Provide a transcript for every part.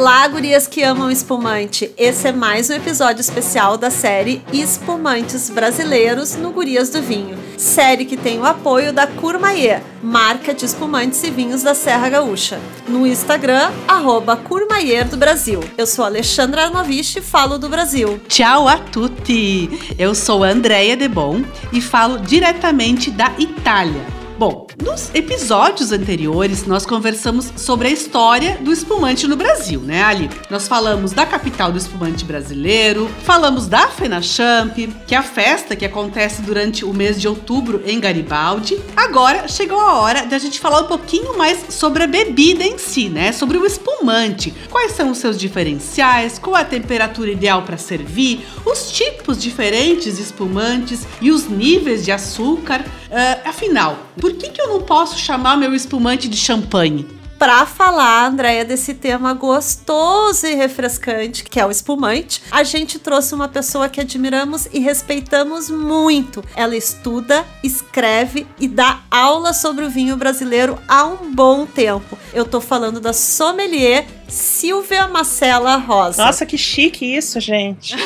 Olá, gurias que amam espumante. Esse é mais um episódio especial da série Espumantes Brasileiros no Gurias do Vinho. Série que tem o apoio da Curmaier, marca de espumantes e vinhos da Serra Gaúcha. No Instagram, arroba Curmaier do Brasil. Eu sou Alexandra Arnovich e falo do Brasil. Tchau a tutti! Eu sou Andréia Debon e falo diretamente da Itália. Nos episódios anteriores nós conversamos sobre a história do espumante no Brasil, né, Ali? Nós falamos da capital do espumante brasileiro, falamos da FenaChamp, que é a festa que acontece durante o mês de outubro em Garibaldi. Agora chegou a hora da gente falar um pouquinho mais sobre a bebida em si, né? Sobre o espumante. Quais são os seus diferenciais, qual a temperatura ideal para servir, os tipos diferentes de espumantes e os níveis de açúcar. Uh, afinal, por que, que eu não posso chamar meu espumante de champanhe? Para falar, Andréia, desse tema gostoso e refrescante, que é o espumante, a gente trouxe uma pessoa que admiramos e respeitamos muito. Ela estuda, escreve e dá aula sobre o vinho brasileiro há um bom tempo. Eu tô falando da sommelier Silvia Marcela Rosa. Nossa, que chique isso, gente.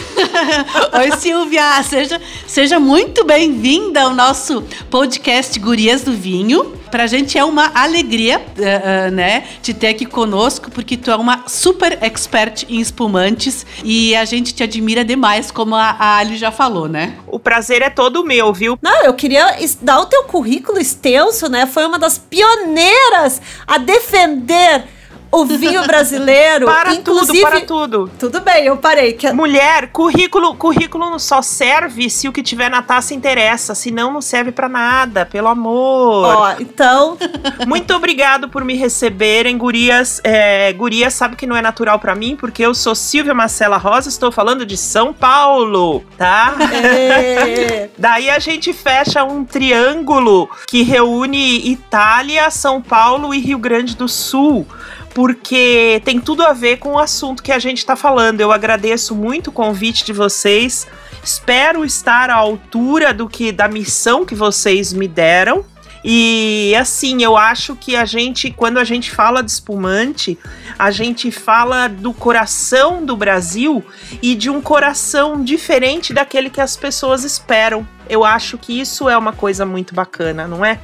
Oi, Silvia, seja, seja muito bem-vinda ao nosso podcast Gurias do Vinho. Pra gente é uma alegria, uh, uh, né, te ter aqui conosco, porque tu é uma super expert em espumantes e a gente te admira demais, como a, a Ali já falou, né? O prazer é todo meu, viu? Não, eu queria dar o teu currículo extenso, né? Foi uma das pioneiras a defender o vinho brasileiro. para tudo, para tudo. Tudo bem, eu parei. Que... Mulher, currículo, currículo só serve se o que tiver na taça interessa, senão não serve para nada, pelo amor. Ó, então. Muito obrigado por me receberem, gurias. É, gurias sabe que não é natural para mim, porque eu sou Silvia Marcela Rosa, estou falando de São Paulo, tá? É. Daí a gente fecha um triângulo que reúne Itália, São Paulo e Rio Grande do Sul porque tem tudo a ver com o assunto que a gente está falando. Eu agradeço muito o convite de vocês. Espero estar à altura do que da missão que vocês me deram. E assim, eu acho que a gente, quando a gente fala de espumante, a gente fala do coração do Brasil e de um coração diferente daquele que as pessoas esperam. Eu acho que isso é uma coisa muito bacana, não é?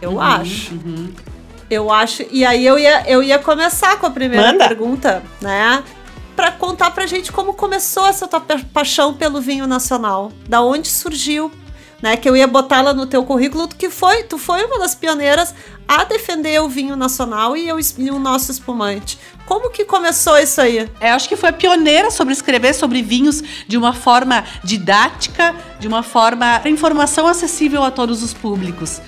Eu uhum, acho. Uhum. Eu acho. E aí eu ia, eu ia começar com a primeira Manda. pergunta, né? Para contar pra gente como começou essa tua paixão pelo vinho nacional. Da onde surgiu, né? Que eu ia botar lá no teu currículo, que foi, tu foi uma das pioneiras a defender o vinho nacional e, eu, e o nosso espumante. Como que começou isso aí? É, acho que foi a pioneira sobre escrever sobre vinhos de uma forma didática, de uma forma informação acessível a todos os públicos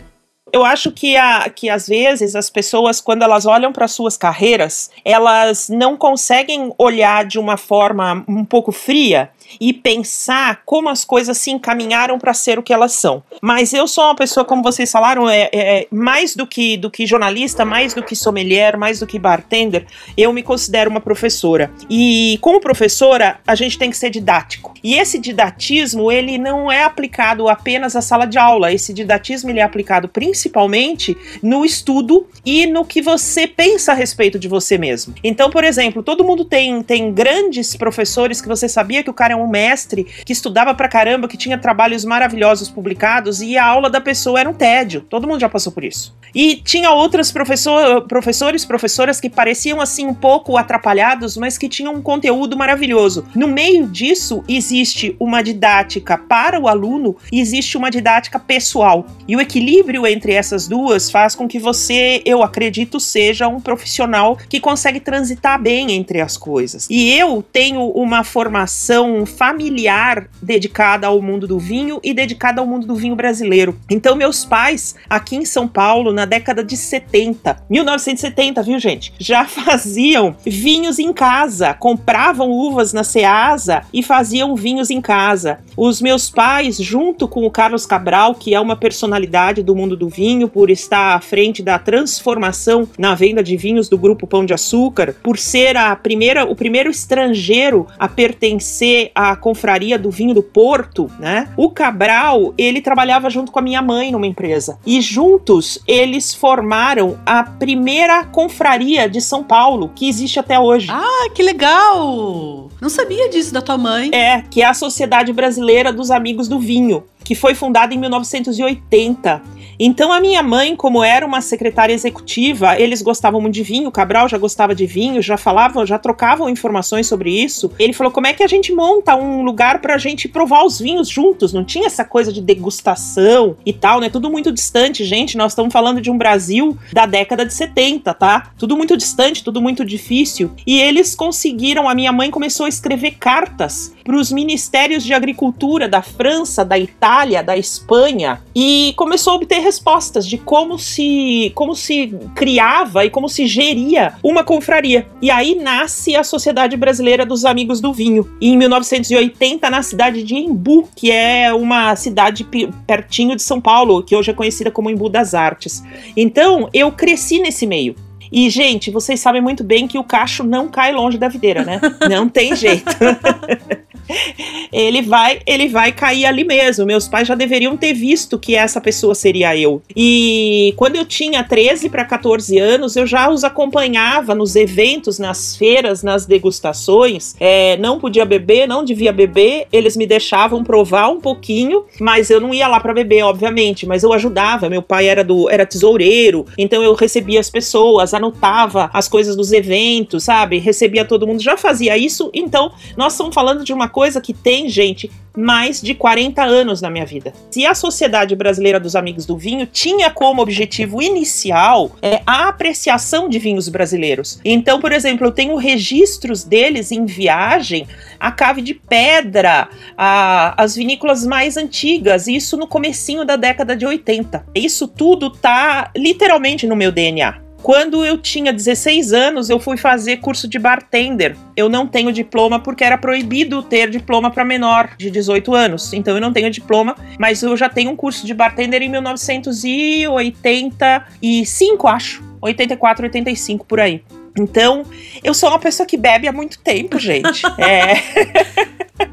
eu acho que, a, que às vezes as pessoas, quando elas olham para suas carreiras, elas não conseguem olhar de uma forma um pouco fria e pensar como as coisas se encaminharam para ser o que elas são. Mas eu sou uma pessoa, como vocês falaram, é, é, mais do que, do que jornalista, mais do que sommelier, mais do que bartender, eu me considero uma professora. E como professora, a gente tem que ser didático. E esse didatismo, ele não é aplicado apenas à sala de aula. Esse didatismo ele é aplicado principalmente no estudo e no que você pensa a respeito de você mesmo. Então, por exemplo, todo mundo tem, tem grandes professores que você sabia que o cara é um mestre que estudava pra caramba, que tinha trabalhos maravilhosos publicados e a aula da pessoa era um tédio. Todo mundo já passou por isso. E tinha outros professor, professores, professoras que pareciam assim um pouco atrapalhados, mas que tinham um conteúdo maravilhoso. No meio disso existe uma didática para o aluno e existe uma didática pessoal. E o equilíbrio entre essas duas faz com que você, eu acredito, seja um profissional que consegue transitar bem entre as coisas. E eu tenho uma formação familiar dedicada ao mundo do vinho e dedicada ao mundo do vinho brasileiro. Então, meus pais, aqui em São Paulo, na década de 70, 1970, viu, gente? Já faziam vinhos em casa, compravam uvas na Ceasa e faziam vinhos em casa. Os meus pais, junto com o Carlos Cabral, que é uma personalidade do mundo do vinho, por estar à frente da transformação na venda de vinhos do grupo Pão de Açúcar, por ser a primeira, o primeiro estrangeiro a pertencer a confraria do vinho do Porto, né? O Cabral, ele trabalhava junto com a minha mãe numa empresa. E juntos eles formaram a primeira confraria de São Paulo, que existe até hoje. Ah, que legal! Não sabia disso da tua mãe. É, que é a Sociedade Brasileira dos Amigos do Vinho que foi fundada em 1980. Então a minha mãe, como era uma secretária executiva, eles gostavam muito de vinho, o Cabral já gostava de vinho, já falavam, já trocavam informações sobre isso. Ele falou: "Como é que a gente monta um lugar para a gente provar os vinhos juntos? Não tinha essa coisa de degustação e tal, né? Tudo muito distante, gente. Nós estamos falando de um Brasil da década de 70, tá? Tudo muito distante, tudo muito difícil. E eles conseguiram, a minha mãe começou a escrever cartas para os ministérios de agricultura da França, da Itália, da Espanha e começou a obter respostas de como se como se criava e como se geria uma confraria. E aí nasce a Sociedade Brasileira dos Amigos do Vinho. Em 1980 na cidade de Embu, que é uma cidade pertinho de São Paulo, que hoje é conhecida como Embu das Artes. Então, eu cresci nesse meio. E, gente, vocês sabem muito bem que o cacho não cai longe da videira, né? Não tem jeito. ele vai, ele vai cair ali mesmo. Meus pais já deveriam ter visto que essa pessoa seria eu. E quando eu tinha 13 para 14 anos, eu já os acompanhava nos eventos, nas feiras, nas degustações. É, não podia beber, não devia beber. Eles me deixavam provar um pouquinho, mas eu não ia lá para beber, obviamente. Mas eu ajudava. Meu pai era do era tesoureiro, então eu recebia as pessoas, anotava as coisas dos eventos, sabe? Recebia todo mundo, já fazia isso. Então nós estamos falando de uma coisa que tem, gente, mais de 40 anos na minha vida. Se a Sociedade Brasileira dos Amigos do Vinho tinha como objetivo inicial é, a apreciação de vinhos brasileiros. Então, por exemplo, eu tenho registros deles em viagem a Cave de Pedra, a, as vinícolas mais antigas, isso no comecinho da década de 80. Isso tudo tá literalmente no meu DNA. Quando eu tinha 16 anos, eu fui fazer curso de bartender. Eu não tenho diploma porque era proibido ter diploma para menor de 18 anos. Então eu não tenho diploma, mas eu já tenho um curso de bartender em 1985, acho. 84, 85 por aí. Então, eu sou uma pessoa que bebe há muito tempo, gente. é.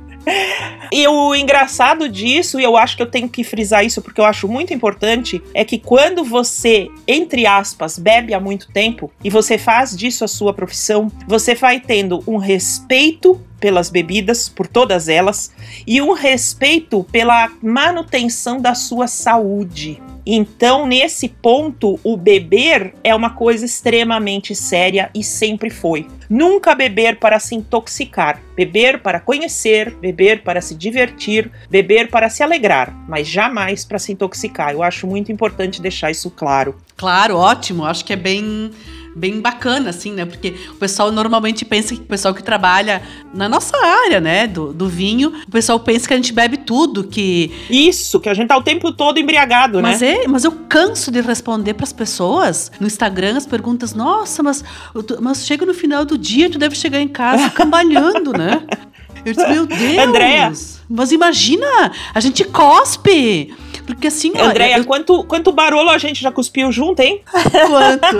E o engraçado disso, e eu acho que eu tenho que frisar isso porque eu acho muito importante, é que quando você, entre aspas, bebe há muito tempo e você faz disso a sua profissão, você vai tendo um respeito pelas bebidas, por todas elas, e um respeito pela manutenção da sua saúde. Então, nesse ponto, o beber é uma coisa extremamente séria e sempre foi. Nunca beber para se intoxicar, beber para conhecer, beber para se divertir, beber para se alegrar, mas jamais para se intoxicar. Eu acho muito importante deixar isso claro. Claro, ótimo. Acho que é bem bem bacana, assim, né? Porque o pessoal normalmente pensa que o pessoal que trabalha na nossa área, né, do, do vinho, o pessoal pensa que a gente bebe tudo, que. Isso, que a gente tá o tempo todo embriagado, mas né? É, mas eu canso de responder para as pessoas no Instagram as perguntas: nossa, mas, mas chega no final do dia, tu deve chegar em casa cambalhando, né? Eu disse, meu Deus! Andréa! Mas imagina, a gente cospe! Porque assim, Andréia, eu... quanto, quanto barulho a gente já cuspiu junto, hein? Quanto?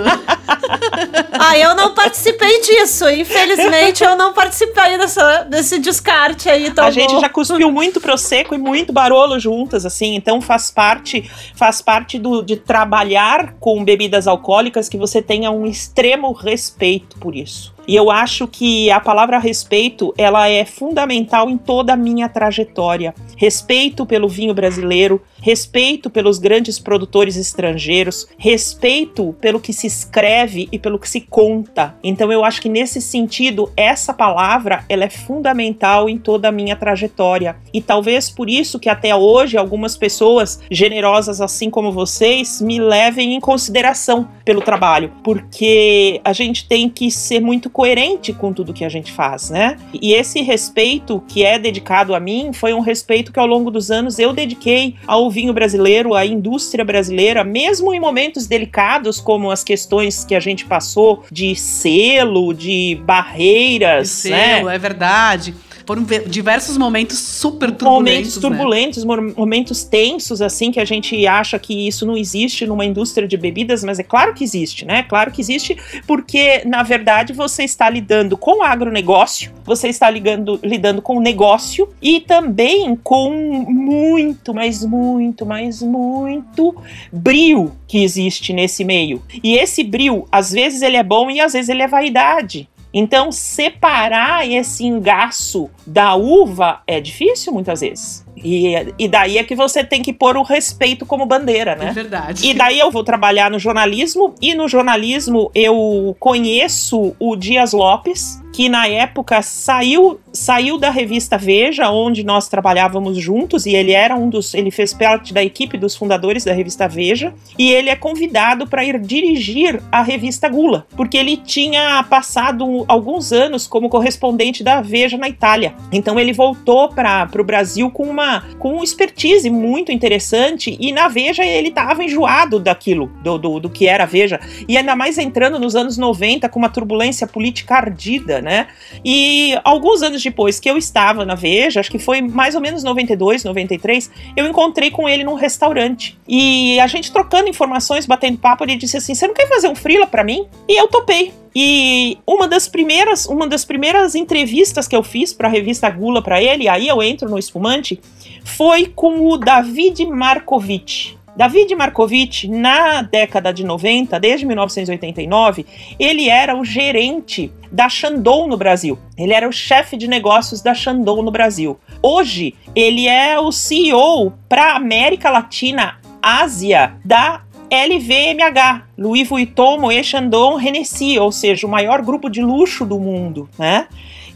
ah, eu não participei disso. Infelizmente, eu não participei dessa, desse descarte aí. Tá a bom. gente já cuspiu muito prosecco e muito barolo juntas, assim. Então faz parte, faz parte do, de trabalhar com bebidas alcoólicas que você tenha um extremo respeito por isso. E eu acho que a palavra respeito, ela é fundamental em toda a minha trajetória. Respeito pelo vinho brasileiro, respeito pelos grandes produtores estrangeiros, respeito pelo que se escreve e pelo que se conta. Então eu acho que nesse sentido, essa palavra, ela é fundamental em toda a minha trajetória. E talvez por isso que até hoje algumas pessoas generosas assim como vocês me levem em consideração pelo trabalho, porque a gente tem que ser muito coerente com tudo que a gente faz, né? E esse respeito que é dedicado a mim foi um respeito que ao longo dos anos eu dediquei ao vinho brasileiro, à indústria brasileira, mesmo em momentos delicados como as questões que a gente passou de selo, de barreiras, de selo, né? é verdade. Foram diversos momentos super turbulentos. Momentos né? turbulentos, né? momentos tensos, assim, que a gente acha que isso não existe numa indústria de bebidas, mas é claro que existe, né? Claro que existe, porque, na verdade, você está lidando com o agronegócio, você está ligando, lidando com o negócio e também com muito, mas muito, mas muito brio que existe nesse meio. E esse brio, às vezes ele é bom e às vezes ele é vaidade. Então, separar esse engaço da uva é difícil muitas vezes. E, e daí é que você tem que pôr o respeito como bandeira, né? É verdade. E daí eu vou trabalhar no jornalismo, e no jornalismo eu conheço o Dias Lopes, que na época saiu saiu da revista Veja, onde nós trabalhávamos juntos, e ele era um dos. ele fez parte da equipe dos fundadores da revista Veja, e ele é convidado para ir dirigir a revista Gula, porque ele tinha passado alguns anos como correspondente da Veja na Itália. Então ele voltou para o Brasil com uma com uma expertise muito interessante, e na Veja ele estava enjoado daquilo, do, do, do que era a Veja, e ainda mais entrando nos anos 90 com uma turbulência política ardida, né? E alguns anos depois que eu estava na Veja, acho que foi mais ou menos 92, 93, eu encontrei com ele num restaurante. E a gente trocando informações, batendo papo, ele disse assim: "Você não quer fazer um freela para mim?" E eu topei. E uma das primeiras, uma das primeiras entrevistas que eu fiz para a revista Gula para ele, aí eu entro no espumante, foi com o David Markovic. David Markovic, na década de 90, desde 1989, ele era o gerente da Shandong no Brasil. Ele era o chefe de negócios da Shandong no Brasil. Hoje, ele é o CEO para América Latina, Ásia, da LVMH, Louis Vuitton, Moet Chandon, Hennessy, ou seja, o maior grupo de luxo do mundo, né?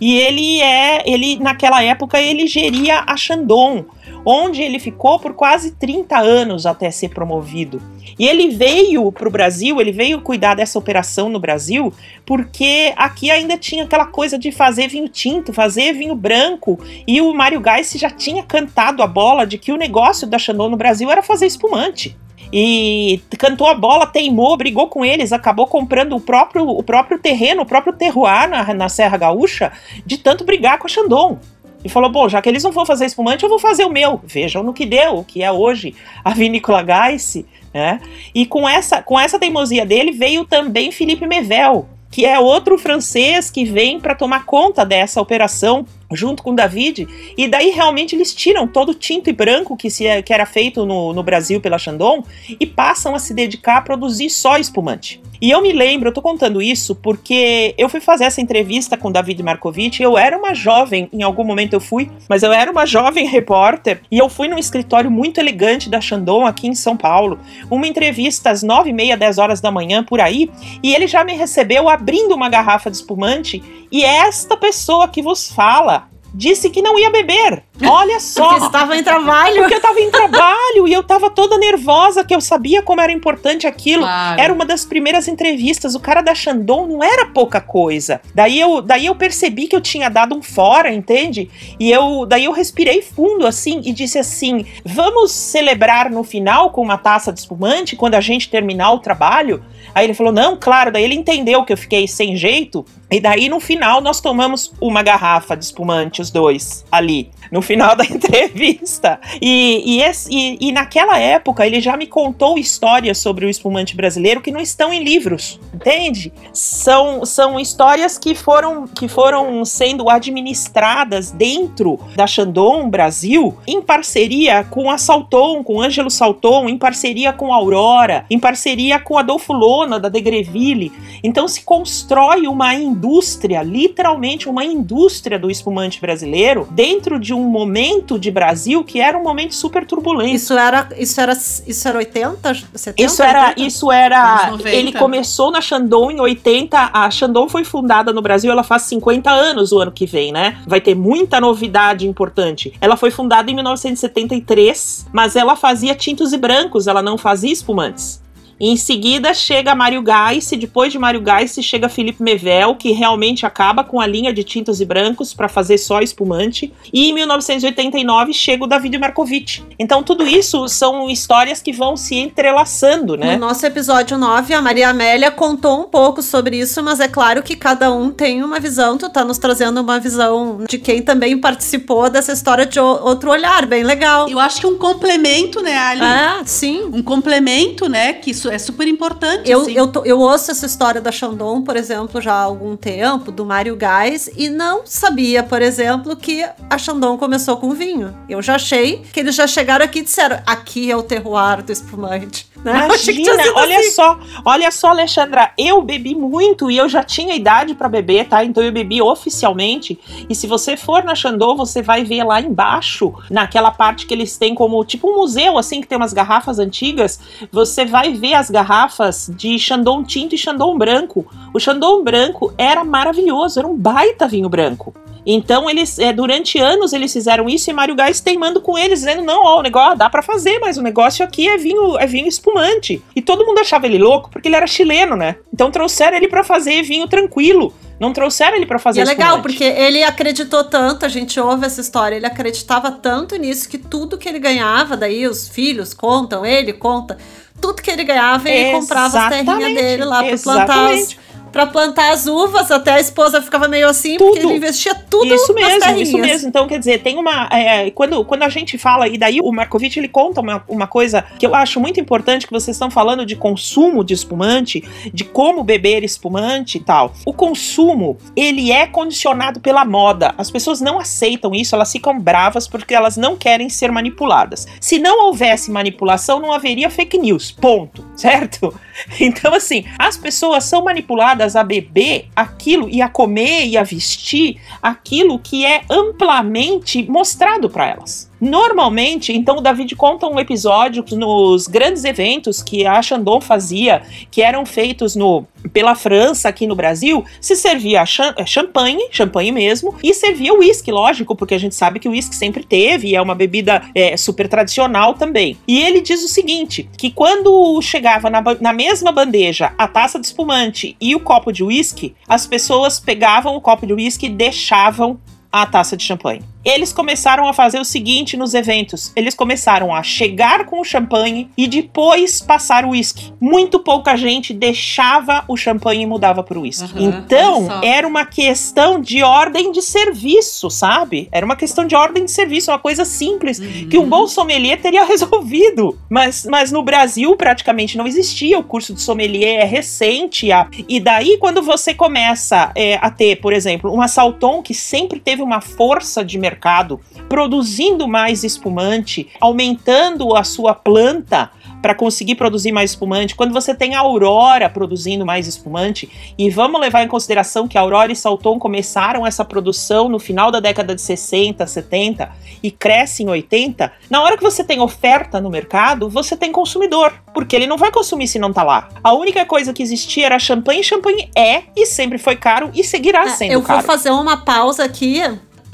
E ele é, ele naquela época ele geria a Shandong, onde ele ficou por quase 30 anos até ser promovido. E ele veio para o Brasil, ele veio cuidar dessa operação no Brasil, porque aqui ainda tinha aquela coisa de fazer vinho tinto, fazer vinho branco, e o Mário Gais já tinha cantado a bola de que o negócio da Chandon no Brasil era fazer espumante e cantou a bola, teimou, brigou com eles, acabou comprando o próprio, o próprio terreno, o próprio terroir na, na Serra Gaúcha, de tanto brigar com a Chandon e falou: bom, já que eles não vão fazer espumante, eu vou fazer o meu. Vejam no que deu, o que é hoje a vinícola Geiss, né? E com essa, com essa teimosia dele veio também Felipe Mevel, que é outro francês que vem para tomar conta dessa operação junto com David, e daí realmente eles tiram todo o tinto e branco que, se, que era feito no, no Brasil pela Chandon e passam a se dedicar a produzir só espumante. E eu me lembro, eu tô contando isso porque eu fui fazer essa entrevista com David Markovic. Eu era uma jovem, em algum momento eu fui, mas eu era uma jovem repórter e eu fui num escritório muito elegante da Chandon aqui em São Paulo. Uma entrevista às nove e meia, dez horas da manhã por aí, e ele já me recebeu abrindo uma garrafa de espumante. E esta pessoa que vos fala disse que não ia beber. Olha só. Porque estava em trabalho. Porque eu estava em trabalho e eu estava toda nervosa, que eu sabia como era importante aquilo. Claro. Era uma das primeiras entrevistas. O cara da Chandon não era pouca coisa. Daí eu, daí eu percebi que eu tinha dado um fora, entende? E eu, daí eu respirei fundo assim e disse assim: "Vamos celebrar no final com uma taça de espumante quando a gente terminar o trabalho?" Aí ele falou: "Não, claro". Daí ele entendeu que eu fiquei sem jeito. E daí no final nós tomamos uma garrafa de espumante os dois ali no final da entrevista. E, e, esse, e, e, naquela época ele já me contou histórias sobre o espumante brasileiro que não estão em livros, entende? São, são histórias que foram, que foram sendo administradas dentro da Chandon Brasil em parceria com a Salton, com Ângelo Salton, em parceria com a Aurora, em parceria com Adolfo Lona da Degreville. Então se constrói uma indústria, literalmente uma indústria do espumante brasileiro dentro de um momento de Brasil que era um momento super turbulento. Isso era, isso era, isso era 80, 70? Isso era, 80? isso era. Ele começou na Shandong em 80. A Shandong foi fundada no Brasil, ela faz 50 anos o ano que vem, né? Vai ter muita novidade importante. Ela foi fundada em 1973, mas ela fazia tintos e brancos, ela não fazia espumantes. Em seguida chega Mário Gais, depois de Mário Gais chega Felipe Mevel, que realmente acaba com a linha de tintos e brancos para fazer só espumante. E em 1989 chega o David Markovic. Então tudo isso são histórias que vão se entrelaçando, né? No nosso episódio 9, a Maria Amélia contou um pouco sobre isso, mas é claro que cada um tem uma visão. Tu tá nos trazendo uma visão de quem também participou dessa história de outro olhar, bem legal. Eu acho que um complemento, né, Ali? Ah, sim. Um complemento, né, que isso é super importante. Eu, assim. eu, tô, eu ouço essa história da Chandon, por exemplo, já há algum tempo, do Mário Gás, e não sabia, por exemplo, que a Chandon começou com vinho. Eu já achei que eles já chegaram aqui e disseram: aqui é o terroir do espumante. Né? Imagina, olha assim. só, olha só, Alexandra, eu bebi muito e eu já tinha idade para beber, tá? Então eu bebi oficialmente. E se você for na Chandon, você vai ver lá embaixo, naquela parte que eles têm como tipo um museu, assim, que tem umas garrafas antigas, você vai ver as garrafas de Chandon tinto e Chandon branco. O Chandon branco era maravilhoso, era um baita vinho branco. Então, eles, é, durante anos, eles fizeram isso e Mário Gás teimando com eles, dizendo: não, ó, o negócio dá para fazer, mas o negócio aqui é vinho, é vinho espumante. E todo mundo achava ele louco porque ele era chileno, né? Então trouxeram ele para fazer vinho tranquilo. Não trouxeram ele para fazer e é legal, porque ele acreditou tanto, a gente ouve essa história, ele acreditava tanto nisso que tudo que ele ganhava, daí os filhos contam, ele conta, tudo que ele ganhava, ele comprava as terrinhas dele lá para plantar os, para plantar as uvas, até a esposa ficava meio assim, tudo. porque ele investia tudo Isso mesmo, isso mesmo. Então, quer dizer, tem uma. É, quando, quando a gente fala, e daí o Markovitch ele conta uma, uma coisa que eu acho muito importante, que vocês estão falando de consumo de espumante, de como beber espumante e tal. O consumo, ele é condicionado pela moda. As pessoas não aceitam isso, elas ficam bravas porque elas não querem ser manipuladas. Se não houvesse manipulação, não haveria fake news. Ponto. Certo? Então, assim, as pessoas são manipuladas a beber aquilo e a comer e a vestir aquilo que é amplamente mostrado para elas. Normalmente, então o David conta um episódio nos grandes eventos que a Chandon fazia, que eram feitos no pela França aqui no Brasil, se servia é, champanhe, champanhe mesmo, e servia uísque, lógico, porque a gente sabe que o uísque sempre teve e é uma bebida é, super tradicional também. E ele diz o seguinte, que quando chegava na, na mesma bandeja a taça de espumante e o copo de uísque, as pessoas pegavam o copo de uísque e deixavam a taça de champanhe eles começaram a fazer o seguinte nos eventos: eles começaram a chegar com o champanhe e depois passar o uísque. Muito pouca gente deixava o champanhe e mudava para o uísque. Uhum, então, era uma questão de ordem de serviço, sabe? Era uma questão de ordem de serviço, uma coisa simples uhum. que um bom sommelier teria resolvido. Mas, mas no Brasil praticamente não existia. O curso de sommelier é recente. A, e daí, quando você começa é, a ter, por exemplo, uma Salton que sempre teve uma força de mercado mercado, produzindo mais espumante, aumentando a sua planta para conseguir produzir mais espumante, quando você tem a Aurora produzindo mais espumante, e vamos levar em consideração que a Aurora e Salton começaram essa produção no final da década de 60, 70 e cresce em 80, na hora que você tem oferta no mercado, você tem consumidor, porque ele não vai consumir se não tá lá. A única coisa que existia era champanhe, champanhe é e sempre foi caro e seguirá é, sendo eu caro. Eu vou fazer uma pausa aqui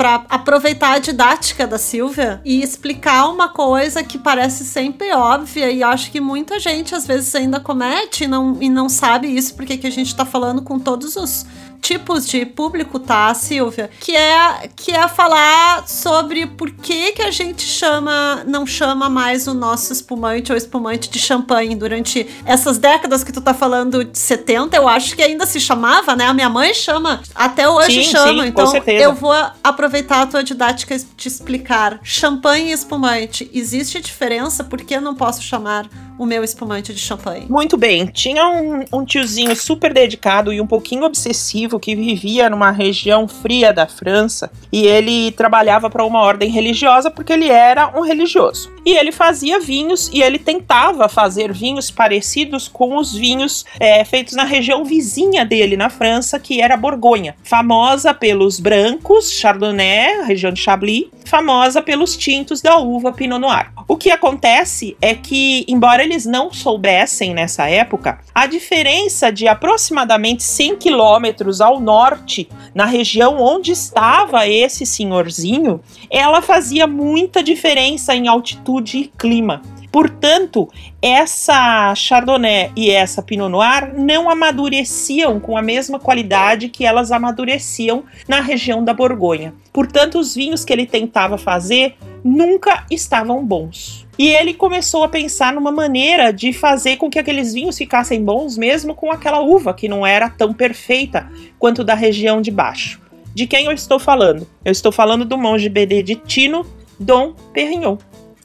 para aproveitar a didática da Silvia e explicar uma coisa que parece sempre óbvia e acho que muita gente às vezes ainda comete e não, e não sabe isso porque que a gente está falando com todos os tipos de público, tá, Silvia? Que é, que é falar sobre por que, que a gente chama, não chama mais o nosso espumante ou espumante de champanhe durante essas décadas que tu tá falando de 70, eu acho que ainda se chamava, né? A minha mãe chama, até hoje sim, chama. Sim, então eu vou aproveitar a tua didática de explicar. Champanhe e espumante, existe diferença? Por que eu não posso chamar o meu espumante de champanhe? Muito bem. Tinha um, um tiozinho super dedicado e um pouquinho obsessivo que vivia numa região fria da França e ele trabalhava para uma ordem religiosa porque ele era um religioso. E ele fazia vinhos e ele tentava fazer vinhos parecidos com os vinhos é, feitos na região vizinha dele na França, que era Borgonha, famosa pelos brancos, Chardonnay, região de Chablis, famosa pelos tintos da uva Pinot Noir. O que acontece é que, embora eles não soubessem nessa época, a diferença de aproximadamente 100 quilômetros ao norte, na região onde estava esse senhorzinho, ela fazia muita diferença em altitude e clima. Portanto, essa Chardonnay e essa Pinot Noir não amadureciam com a mesma qualidade que elas amadureciam na região da Borgonha. Portanto, os vinhos que ele tentava fazer nunca estavam bons. E ele começou a pensar numa maneira de fazer com que aqueles vinhos ficassem bons, mesmo com aquela uva que não era tão perfeita quanto da região de baixo. De quem eu estou falando? Eu estou falando do monge beneditino Dom Perignon.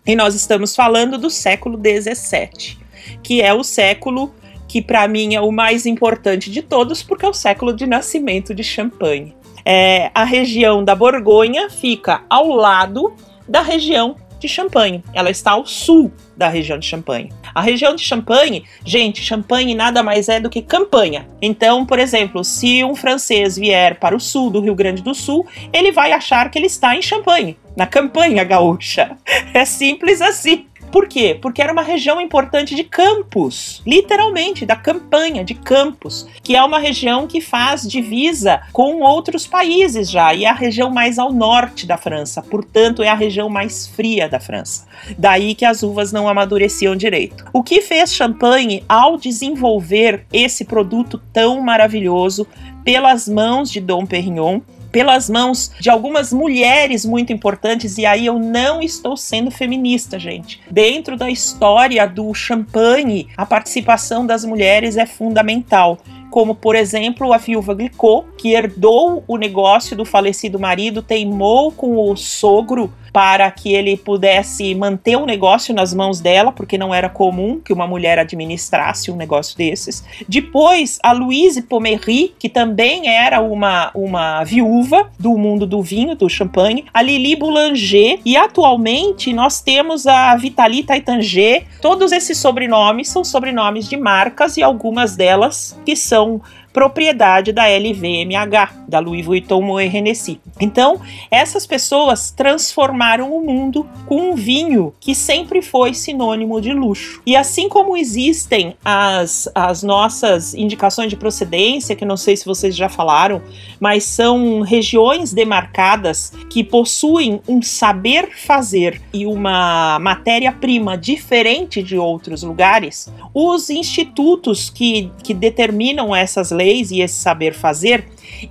E nós estamos falando do século XVII, que é o século que para mim é o mais importante de todos, porque é o século de nascimento de Champagne. É, a região da Borgonha fica ao lado da região de Champagne. Ela está ao sul da região de Champagne. A região de Champagne, gente, Champagne nada mais é do que campanha. Então, por exemplo, se um francês vier para o sul do Rio Grande do Sul, ele vai achar que ele está em Champagne, na campanha gaúcha. É simples assim. Por quê? Porque era uma região importante de campos, literalmente, da campanha de campos, que é uma região que faz divisa com outros países já, e é a região mais ao norte da França, portanto, é a região mais fria da França. Daí que as uvas não amadureciam direito. O que fez Champagne ao desenvolver esse produto tão maravilhoso pelas mãos de Dom Perignon pelas mãos de algumas mulheres muito importantes, e aí eu não estou sendo feminista, gente. Dentro da história do champanhe, a participação das mulheres é fundamental como por exemplo a viúva Glicot, que herdou o negócio do falecido marido, teimou com o sogro para que ele pudesse manter o negócio nas mãos dela, porque não era comum que uma mulher administrasse um negócio desses. Depois, a Louise Pomery, que também era uma, uma viúva do mundo do vinho, do champanhe, a Lili Boulanger, e atualmente nós temos a Vitalie Taitanger. Todos esses sobrenomes são sobrenomes de marcas e algumas delas que são são propriedade da LVMH, da Louis Vuitton Moet Hennessy. Então, essas pessoas transformaram o mundo com um vinho que sempre foi sinônimo de luxo. E assim como existem as, as nossas indicações de procedência, que não sei se vocês já falaram, mas são regiões demarcadas que possuem um saber fazer e uma matéria-prima diferente de outros lugares, os institutos que, que determinam essas leis leis e esse saber fazer,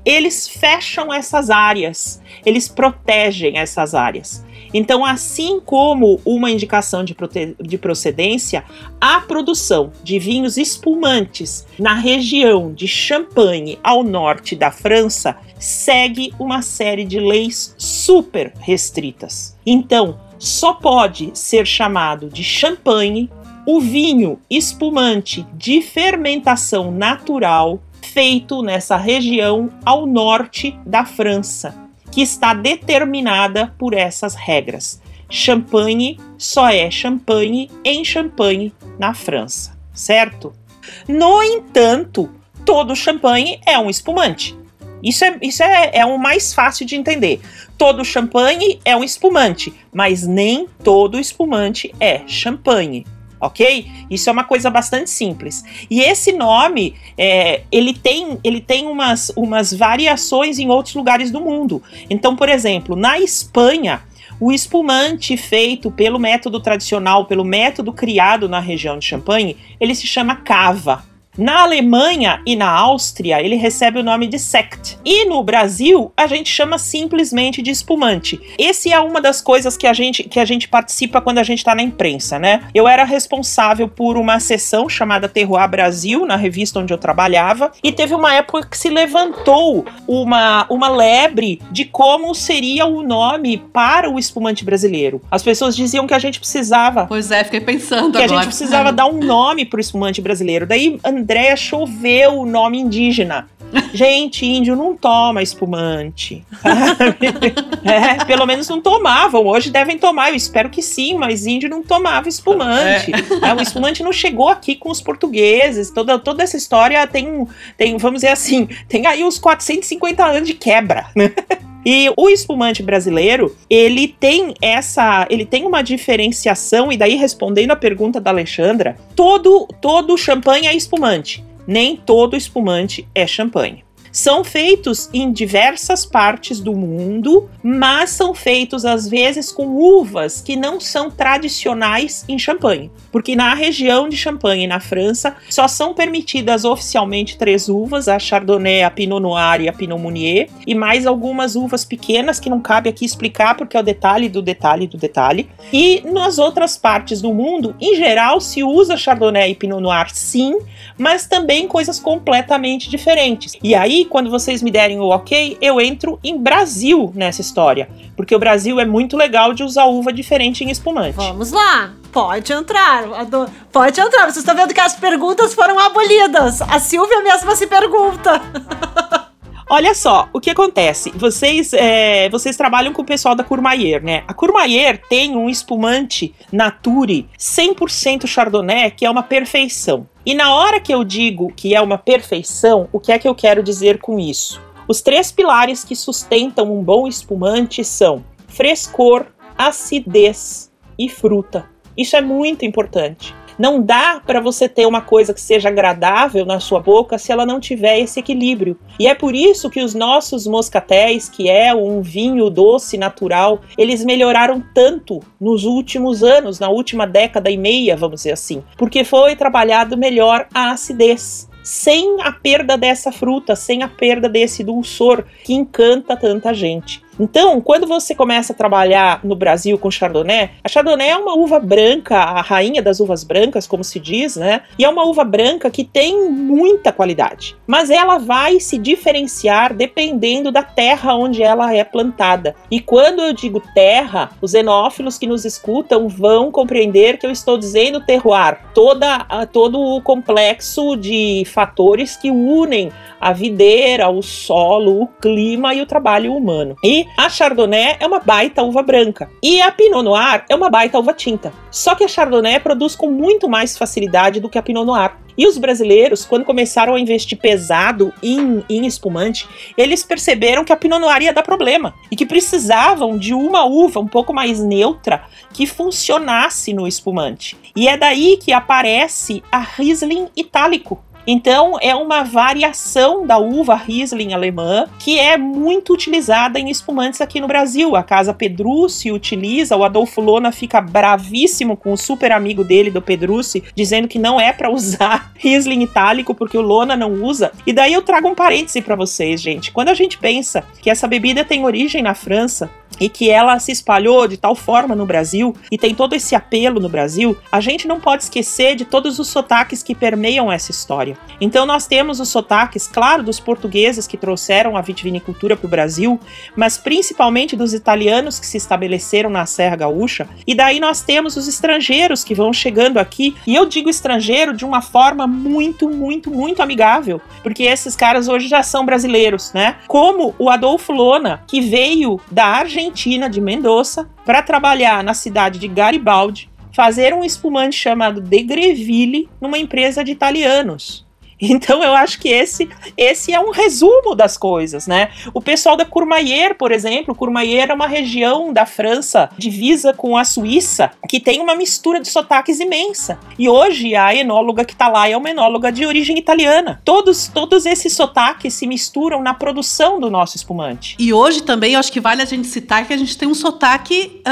eles fecham essas áreas, eles protegem essas áreas. Então, assim como uma indicação de, de procedência, a produção de vinhos espumantes na região de Champagne, ao norte da França, segue uma série de leis super restritas. Então, só pode ser chamado de champanhe o vinho espumante de fermentação natural feito nessa região ao norte da França, que está determinada por essas regras. Champagne só é champanhe em Champagne, na França, certo? No entanto, todo champanhe é um espumante. Isso é, isso é, é o mais fácil de entender. Todo champanhe é um espumante, mas nem todo espumante é champanhe ok? Isso é uma coisa bastante simples. E esse nome, é, ele tem, ele tem umas, umas variações em outros lugares do mundo. Então, por exemplo, na Espanha, o espumante feito pelo método tradicional, pelo método criado na região de Champagne, ele se chama cava. Na Alemanha e na Áustria, ele recebe o nome de sect. E no Brasil, a gente chama simplesmente de espumante. Esse é uma das coisas que a gente, que a gente participa quando a gente está na imprensa, né? Eu era responsável por uma sessão chamada Terroir Brasil, na revista onde eu trabalhava, e teve uma época que se levantou uma, uma lebre de como seria o nome para o espumante brasileiro. As pessoas diziam que a gente precisava. Pois é, fiquei pensando que agora. a gente precisava dar um nome para o espumante brasileiro. Daí Andréia choveu o nome indígena. Gente, índio não toma espumante. é, pelo menos não tomavam. Hoje devem tomar, eu espero que sim, mas índio não tomava espumante. É. É, o espumante não chegou aqui com os portugueses. Toda, toda essa história tem, tem, vamos dizer assim, tem aí uns 450 anos de quebra. Né? E o espumante brasileiro, ele tem essa, ele tem uma diferenciação e daí respondendo a pergunta da Alexandra, todo todo champanhe é espumante, nem todo espumante é champanhe. São feitos em diversas partes do mundo, mas são feitos às vezes com uvas que não são tradicionais em Champagne, porque na região de Champagne, na França, só são permitidas oficialmente três uvas: a Chardonnay, a Pinot Noir e a Pinot Meunier, e mais algumas uvas pequenas que não cabe aqui explicar porque é o detalhe do detalhe do detalhe. E nas outras partes do mundo, em geral, se usa Chardonnay e Pinot Noir, sim, mas também coisas completamente diferentes. E aí, quando vocês me derem o ok, eu entro em Brasil nessa história, porque o Brasil é muito legal de usar uva diferente em espumante. Vamos lá. Pode entrar, pode entrar. Vocês estão vendo que as perguntas foram abolidas. A Silvia mesma se pergunta. Olha só, o que acontece? Vocês, é, vocês trabalham com o pessoal da Courmayeur, né? A Courmayeur tem um espumante Nature 100% Chardonnay, que é uma perfeição. E na hora que eu digo que é uma perfeição, o que é que eu quero dizer com isso? Os três pilares que sustentam um bom espumante são frescor, acidez e fruta. Isso é muito importante. Não dá para você ter uma coisa que seja agradável na sua boca se ela não tiver esse equilíbrio. E é por isso que os nossos moscatéis, que é um vinho doce natural, eles melhoraram tanto nos últimos anos, na última década e meia, vamos dizer assim, porque foi trabalhado melhor a acidez sem a perda dessa fruta, sem a perda desse dulçor que encanta tanta gente. Então, quando você começa a trabalhar no Brasil com Chardonnay, a Chardonnay é uma uva branca, a rainha das uvas brancas, como se diz, né? E é uma uva branca que tem muita qualidade. Mas ela vai se diferenciar dependendo da terra onde ela é plantada. E quando eu digo terra, os enófilos que nos escutam vão compreender que eu estou dizendo terroir, toda, todo o complexo de fatores que unem a videira, o solo, o clima e o trabalho humano. E a Chardonnay é uma baita uva branca e a Pinot Noir é uma baita uva tinta. Só que a Chardonnay produz com muito mais facilidade do que a Pinot Noir. E os brasileiros, quando começaram a investir pesado em, em, espumante, eles perceberam que a Pinot Noir ia dar problema e que precisavam de uma uva um pouco mais neutra que funcionasse no espumante. E é daí que aparece a Riesling itálico, então, é uma variação da uva Riesling alemã que é muito utilizada em espumantes aqui no Brasil. A Casa Pedrucci utiliza, o Adolfo Lona fica bravíssimo com o super amigo dele, do Pedrucci, dizendo que não é para usar Riesling itálico porque o Lona não usa. E daí eu trago um parêntese para vocês, gente. Quando a gente pensa que essa bebida tem origem na França, e que ela se espalhou de tal forma no Brasil e tem todo esse apelo no Brasil, a gente não pode esquecer de todos os sotaques que permeiam essa história. Então nós temos os sotaques, claro, dos portugueses que trouxeram a vitivinicultura para o Brasil, mas principalmente dos italianos que se estabeleceram na Serra Gaúcha, e daí nós temos os estrangeiros que vão chegando aqui, e eu digo estrangeiro de uma forma muito, muito, muito amigável, porque esses caras hoje já são brasileiros, né? Como o Adolfo Lona, que veio da Argentina Argentina, de Mendoza, para trabalhar na cidade de Garibaldi, fazer um espumante chamado De Greville numa empresa de italianos. Então eu acho que esse esse é um resumo das coisas, né? O pessoal da Courmayeur, por exemplo, Courmayeur é uma região da França divisa com a Suíça que tem uma mistura de sotaques imensa. E hoje a enóloga que está lá é uma enóloga de origem italiana. Todos todos esses sotaques se misturam na produção do nosso espumante. E hoje também eu acho que vale a gente citar que a gente tem um sotaque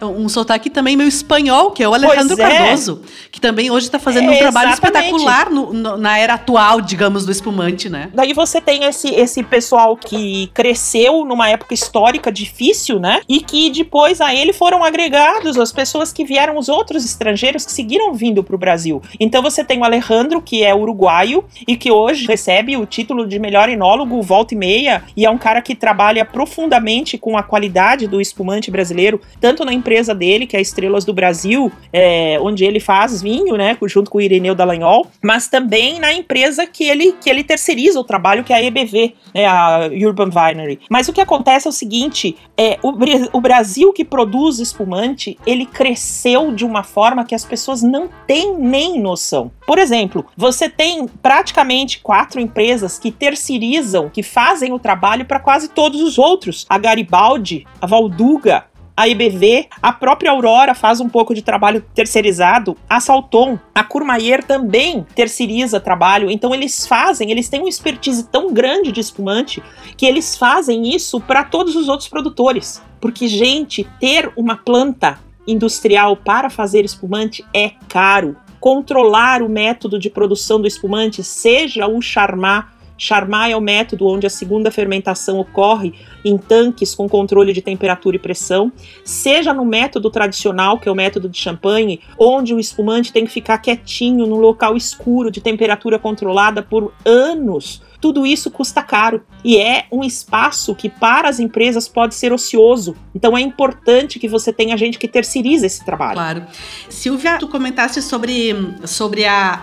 uh, um sotaque também meio espanhol, que é o Alejandro é. Cardoso, que também hoje está fazendo é, um trabalho exatamente. espetacular no, no, na era atual, digamos, do espumante, né? Daí você tem esse, esse pessoal que cresceu numa época histórica difícil, né? E que depois a ele foram agregados as pessoas que vieram, os outros estrangeiros que seguiram vindo para o Brasil. Então você tem o Alejandro, que é uruguaio e que hoje recebe o título de melhor enólogo volta e meia, e é um cara que trabalha profundamente com a qualidade do espumante brasileiro, tanto na empresa dele, que é Estrelas do Brasil, é, onde ele faz vinho, né, junto com o Ireneu Dallagnol, mas também na empresa que ele, que ele terceiriza o trabalho, que é a EBV, né, a Urban Winery. Mas o que acontece é o seguinte, é, o, o Brasil que produz espumante, ele cresceu de uma forma que as pessoas não têm nem noção. Por exemplo, você tem praticamente quatro empresas que terceirizam, que fazem o trabalho para quase todos os outros. A Garibaldi, a Valduga, a EBV, a própria Aurora faz um pouco de trabalho terceirizado, a Salton, a Courmayeur também terceiriza trabalho, então eles fazem, eles têm uma expertise tão grande de espumante que eles fazem isso para todos os outros produtores. Porque, gente, ter uma planta industrial para fazer espumante é caro. Controlar o método de produção do espumante, seja o charmar, charmar é o método onde a segunda fermentação ocorre em tanques com controle de temperatura e pressão, seja no método tradicional, que é o método de champanhe, onde o espumante tem que ficar quietinho num local escuro de temperatura controlada por anos tudo isso custa caro e é um espaço que para as empresas pode ser ocioso. Então é importante que você tenha gente que terceiriza esse trabalho. Claro. Silvia, tu comentaste sobre, sobre a,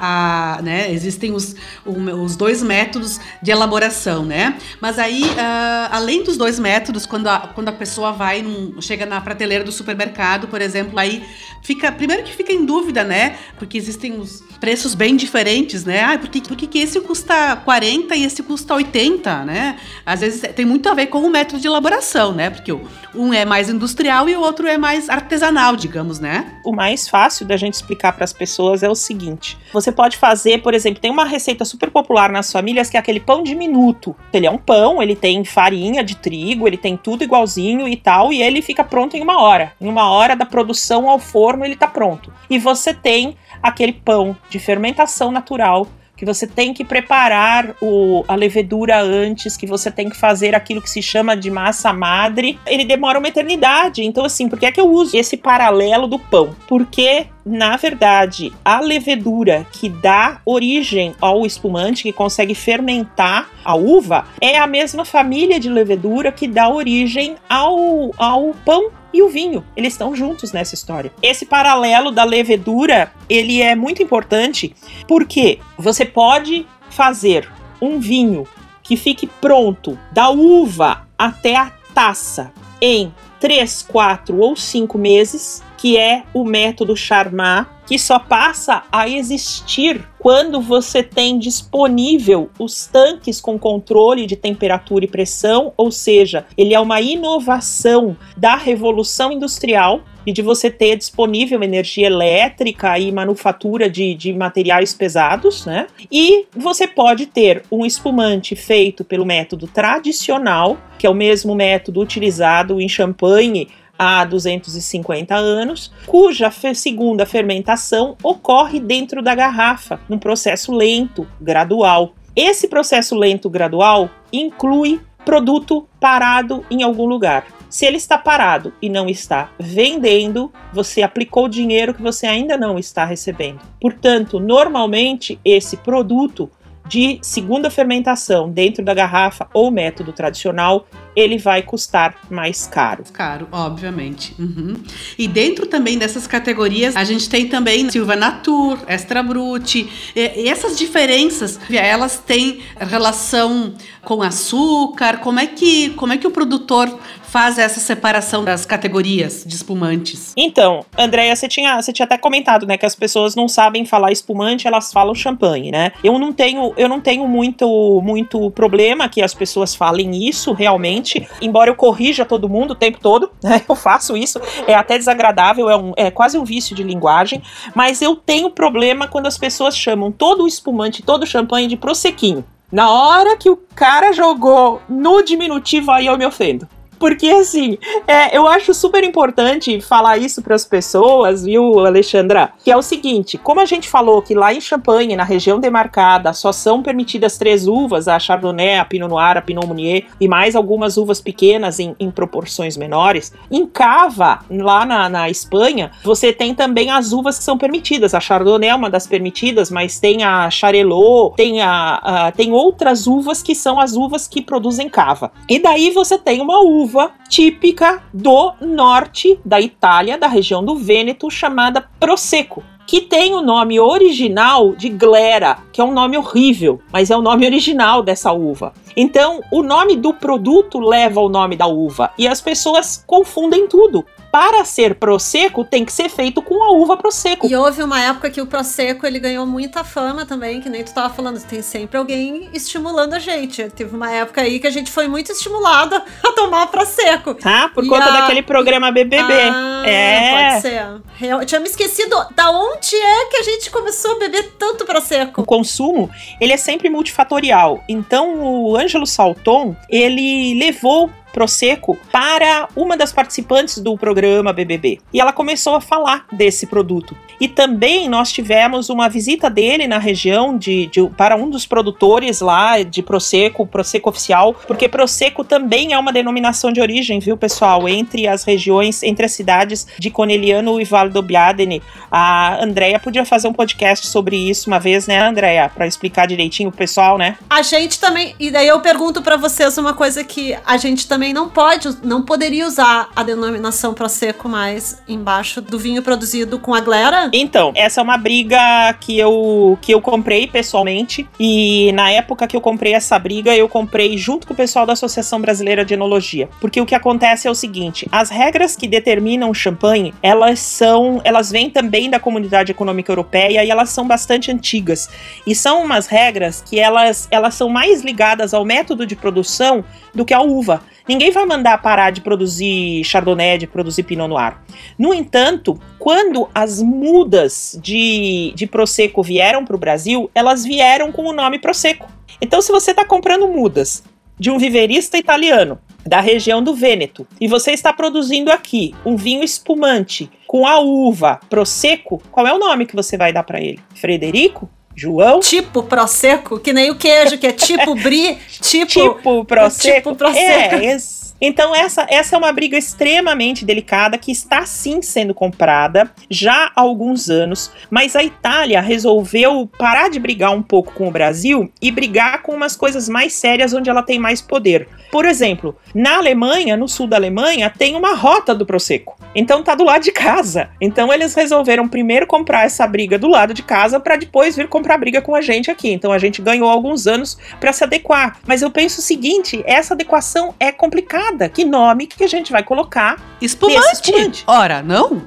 a né, existem os, os dois métodos de elaboração, né? Mas aí, uh, além dos dois métodos, quando a, quando a pessoa vai, num, chega na prateleira do supermercado, por exemplo, aí fica, primeiro que fica em dúvida, né? Porque existem os preços bem diferentes, né? Ah, por que, por que esse custa 40 e esse custa 80, né? Às vezes tem muito a ver com o método de elaboração, né? Porque um é mais industrial e o outro é mais artesanal, digamos, né? O mais fácil da gente explicar para as pessoas é o seguinte: você pode fazer, por exemplo, tem uma receita super popular nas famílias que é aquele pão diminuto. Ele é um pão, ele tem farinha de trigo, ele tem tudo igualzinho e tal, e ele fica pronto em uma hora. Em uma hora da produção ao forno ele está pronto. E você tem aquele pão de fermentação natural que você tem que preparar o, a levedura antes, que você tem que fazer aquilo que se chama de massa madre, ele demora uma eternidade. Então, assim, por que é que eu uso esse paralelo do pão? Porque na verdade, a levedura que dá origem ao espumante, que consegue fermentar a uva, é a mesma família de levedura que dá origem ao, ao pão e o vinho. Eles estão juntos nessa história. Esse paralelo da levedura, ele é muito importante porque você pode fazer um vinho que fique pronto da uva até a taça em 3, 4 ou 5 meses, que é o método Charmat, que só passa a existir quando você tem disponível os tanques com controle de temperatura e pressão, ou seja, ele é uma inovação da revolução industrial e de você ter disponível energia elétrica e manufatura de, de materiais pesados, né? E você pode ter um espumante feito pelo método tradicional, que é o mesmo método utilizado em champanhe há 250 anos, cuja segunda fermentação ocorre dentro da garrafa, num processo lento, gradual. Esse processo lento gradual inclui produto parado em algum lugar. Se ele está parado e não está vendendo, você aplicou dinheiro que você ainda não está recebendo. Portanto, normalmente esse produto de segunda fermentação dentro da garrafa ou método tradicional, ele vai custar mais caro. Caro, obviamente. Uhum. E dentro também dessas categorias, a gente tem também Silva Natur, Extra Brut. E essas diferenças, elas têm relação com açúcar? Como é que, como é que o produtor faz essa separação das categorias de espumantes? Então, Andréia, você tinha, você tinha até comentado, né, que as pessoas não sabem falar espumante, elas falam champanhe, né? Eu não tenho, eu não tenho muito, muito problema que as pessoas falem isso realmente, embora eu corrija todo mundo o tempo todo, né? Eu faço isso, é até desagradável, é, um, é quase um vício de linguagem, mas eu tenho problema quando as pessoas chamam todo o espumante, todo o champanhe de prosecquinho. Na hora que o cara jogou no diminutivo, aí eu me ofendo. Porque, assim, é, eu acho super importante falar isso para as pessoas, viu, Alexandra? Que é o seguinte: como a gente falou que lá em Champagne, na região demarcada, só são permitidas três uvas, a Chardonnay, a Pinot Noir, a Pinot Meunier, e mais algumas uvas pequenas em, em proporções menores. Em Cava, lá na, na Espanha, você tem também as uvas que são permitidas. A Chardonnay é uma das permitidas, mas tem a Charelot, tem, a, a tem outras uvas que são as uvas que produzem cava. E daí você tem uma uva uva típica do norte da Itália, da região do Vêneto, chamada Prosecco que tem o nome original de Glera, que é um nome horrível, mas é o nome original dessa uva. Então, o nome do produto leva o nome da uva e as pessoas confundem tudo. Para ser prosecco tem que ser feito com a uva prosecco. E houve uma época que o prosecco ele ganhou muita fama também, que nem tu tava falando, tem sempre alguém estimulando a gente. Teve uma época aí que a gente foi muito estimulado a tomar prosecco. Ah, por e conta a... daquele programa BBB. Ah, é. Pode ser. Eu tinha me esquecido da onde é que a gente começou a beber tanto prosecco. O consumo, ele é sempre multifatorial. Então, o Ângelo Salton, ele levou Prosecco para uma das participantes do programa BBB. E ela começou a falar desse produto. E também nós tivemos uma visita dele na região de, de para um dos produtores lá de Prosecco, Prosecco oficial, porque Prosecco também é uma denominação de origem, viu, pessoal, entre as regiões, entre as cidades de Coneliano e Vale do Biadene. A Andrea podia fazer um podcast sobre isso uma vez, né, Andrea, para explicar direitinho o pessoal, né? A gente também, e daí eu pergunto para vocês uma coisa que a gente também não pode, não poderia usar a denominação Prosecco mais embaixo do vinho produzido com a glera então, essa é uma briga que eu, que eu comprei pessoalmente. E na época que eu comprei essa briga, eu comprei junto com o pessoal da Associação Brasileira de Enologia. Porque o que acontece é o seguinte: as regras que determinam o champanhe, elas são. Elas vêm também da comunidade econômica europeia e elas são bastante antigas. E são umas regras que elas, elas são mais ligadas ao método de produção do que à uva. Ninguém vai mandar parar de produzir Chardonnay, de produzir Pinot Noir. No entanto, quando as mudas de, de Prosecco vieram para o Brasil, elas vieram com o nome Prosecco. Então, se você está comprando mudas de um viverista italiano da região do Vêneto e você está produzindo aqui um vinho espumante com a uva Prosecco, qual é o nome que você vai dar para ele? Frederico? João? Tipo Prosecco, que nem o queijo, que é tipo brie, tipo... Tipo Prosecco. Tipo prosecco. É, então essa, essa é uma briga extremamente delicada que está sim sendo comprada já há alguns anos, mas a Itália resolveu parar de brigar um pouco com o Brasil e brigar com umas coisas mais sérias onde ela tem mais poder. Por exemplo, na Alemanha, no sul da Alemanha, tem uma rota do Prosecco. Então tá do lado de casa. Então eles resolveram primeiro comprar essa briga do lado de casa para depois vir comprar briga com a gente aqui. Então a gente ganhou alguns anos para se adequar. Mas eu penso o seguinte, essa adequação é complicada. Que nome que a gente vai colocar? Espumante. espumante? Ora, não?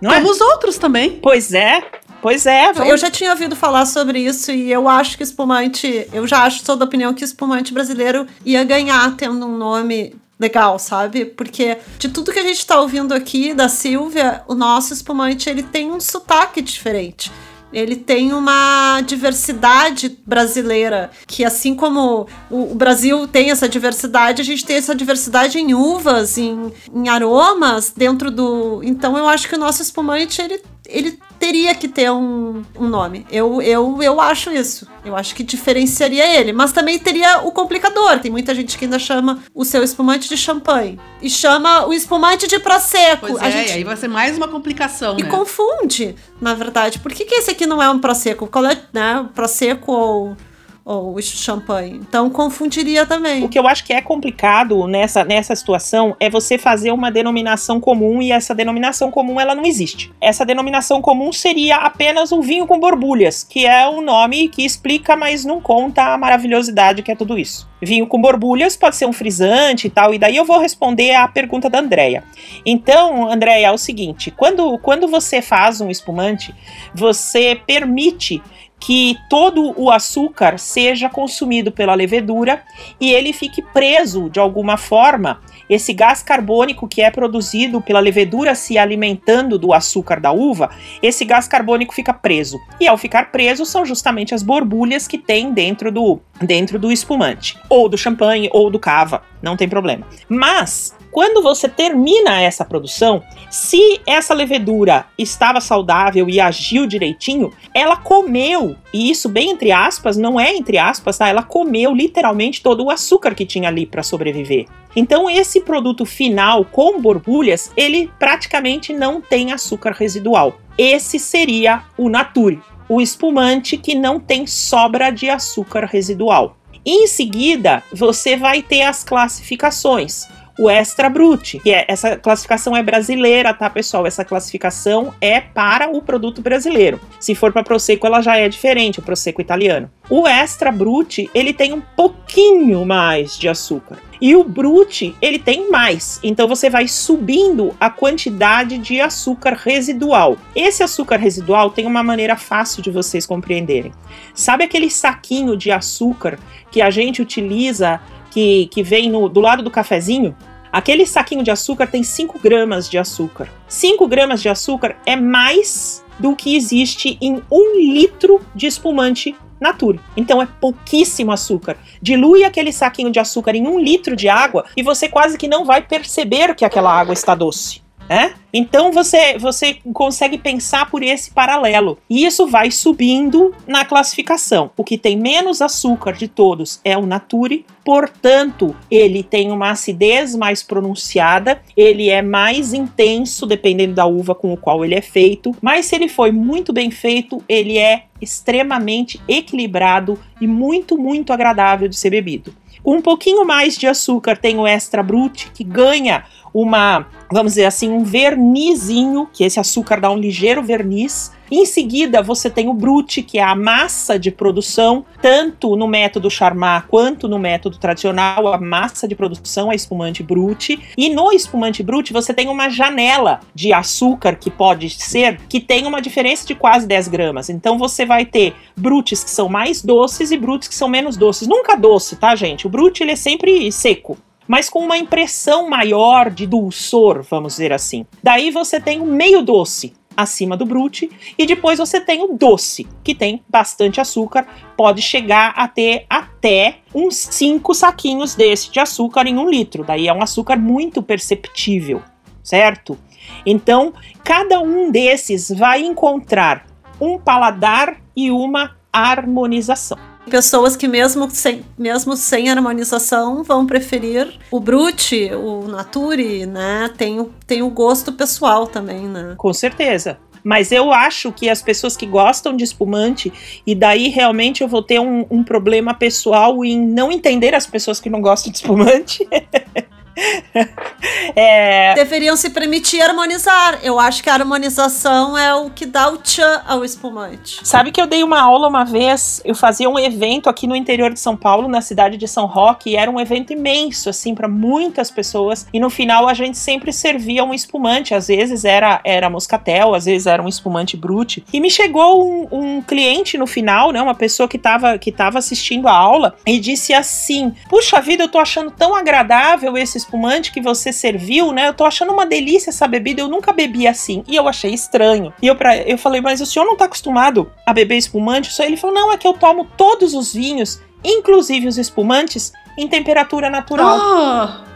Não Como é? os outros também. Pois é. Pois é. Vamos... Eu já tinha ouvido falar sobre isso e eu acho que espumante. Eu já acho, sou da opinião que espumante brasileiro ia ganhar tendo um nome legal, sabe? Porque de tudo que a gente tá ouvindo aqui da Silvia, o nosso espumante ele tem um sotaque diferente. Ele tem uma diversidade brasileira, que assim como o, Brasil tem essa diversidade, a gente tem essa diversidade em uvas, em, em aromas dentro do. Então eu acho que o nosso espumante ele, ele teria que ter um, um nome. Eu, eu, eu acho isso. Eu acho que diferenciaria ele. Mas também teria o complicador. Tem muita gente que ainda chama o seu espumante de champanhe. E chama o espumante de prosecco. Pois a é, gente... aí vai ser mais uma complicação, E né? confunde, na verdade. Por que, que esse aqui não é um prosecco? Qual é, né? Prosecco ou ou champanhe. Então confundiria também. O que eu acho que é complicado nessa, nessa situação é você fazer uma denominação comum e essa denominação comum ela não existe. Essa denominação comum seria apenas o vinho com borbulhas, que é o nome que explica, mas não conta a maravilhosidade que é tudo isso. Vinho com borbulhas pode ser um frisante e tal, e daí eu vou responder a pergunta da Andrea. Então, Andrea, é o seguinte: quando, quando você faz um espumante, você permite que todo o açúcar seja consumido pela levedura e ele fique preso de alguma forma. Esse gás carbônico que é produzido pela levedura se alimentando do açúcar da uva, esse gás carbônico fica preso. E ao ficar preso são justamente as borbulhas que tem dentro do dentro do espumante, ou do champanhe ou do cava, não tem problema. Mas quando você termina essa produção, se essa levedura estava saudável e agiu direitinho, ela comeu, e isso bem entre aspas, não é entre aspas, tá? Ela comeu literalmente todo o açúcar que tinha ali para sobreviver. Então esse produto final com borbulhas, ele praticamente não tem açúcar residual. Esse seria o nature, o espumante que não tem sobra de açúcar residual. Em seguida, você vai ter as classificações. O extra brute, que é essa classificação é brasileira, tá, pessoal? Essa classificação é para o produto brasileiro. Se for para prosecco, ela já é diferente, o prosecco italiano. O extra brute, ele tem um pouquinho mais de açúcar. E o brute, ele tem mais. Então você vai subindo a quantidade de açúcar residual. Esse açúcar residual tem uma maneira fácil de vocês compreenderem. Sabe aquele saquinho de açúcar que a gente utiliza que, que vem no, do lado do cafezinho, aquele saquinho de açúcar tem 5 gramas de açúcar. 5 gramas de açúcar é mais do que existe em um litro de espumante Nature. Então é pouquíssimo açúcar. Dilui aquele saquinho de açúcar em um litro de água e você quase que não vai perceber que aquela água está doce. É? Então você, você consegue pensar por esse paralelo. E isso vai subindo na classificação. O que tem menos açúcar de todos é o Nature, portanto, ele tem uma acidez mais pronunciada, ele é mais intenso dependendo da uva com o qual ele é feito, mas se ele foi muito bem feito, ele é extremamente equilibrado e muito, muito agradável de ser bebido. Com um pouquinho mais de açúcar tem o Extra Brut, que ganha uma, vamos dizer assim, um vernizinho, que esse açúcar dá um ligeiro verniz. Em seguida, você tem o brute, que é a massa de produção, tanto no método Charmat quanto no método tradicional, a massa de produção é espumante brute. E no espumante brute, você tem uma janela de açúcar que pode ser que tem uma diferença de quase 10 gramas. Então você vai ter brutes que são mais doces e brutes que são menos doces. Nunca doce, tá, gente? O brute ele é sempre seco mas com uma impressão maior de dulçor, vamos dizer assim. Daí você tem o meio doce acima do brute e depois você tem o doce, que tem bastante açúcar, pode chegar a ter até uns 5 saquinhos desse de açúcar em um litro. Daí é um açúcar muito perceptível, certo? Então, cada um desses vai encontrar um paladar e uma harmonização pessoas que mesmo sem, mesmo sem harmonização vão preferir o Brute, o Nature, né? Tem o, tem o gosto pessoal também, né? Com certeza. Mas eu acho que as pessoas que gostam de espumante, e daí realmente eu vou ter um, um problema pessoal em não entender as pessoas que não gostam de espumante. é... Deveriam se permitir harmonizar. Eu acho que a harmonização é o que dá o tchan ao espumante. Sabe que eu dei uma aula uma vez, eu fazia um evento aqui no interior de São Paulo, na cidade de São Roque, e era um evento imenso, assim, para muitas pessoas. E no final a gente sempre servia um espumante. Às vezes era, era moscatel, às vezes era um espumante brute. E me chegou um, um cliente no final, né, uma pessoa que estava que tava assistindo a aula, e disse assim: Puxa vida, eu tô achando tão agradável esse espumante que você serviu, né? Eu tô achando uma delícia essa bebida, eu nunca bebi assim. E eu achei estranho. E eu, pra, eu falei, mas o senhor não tá acostumado a beber espumante? Ele falou, não, é que eu tomo todos os vinhos, inclusive os espumantes, em temperatura natural. Oh.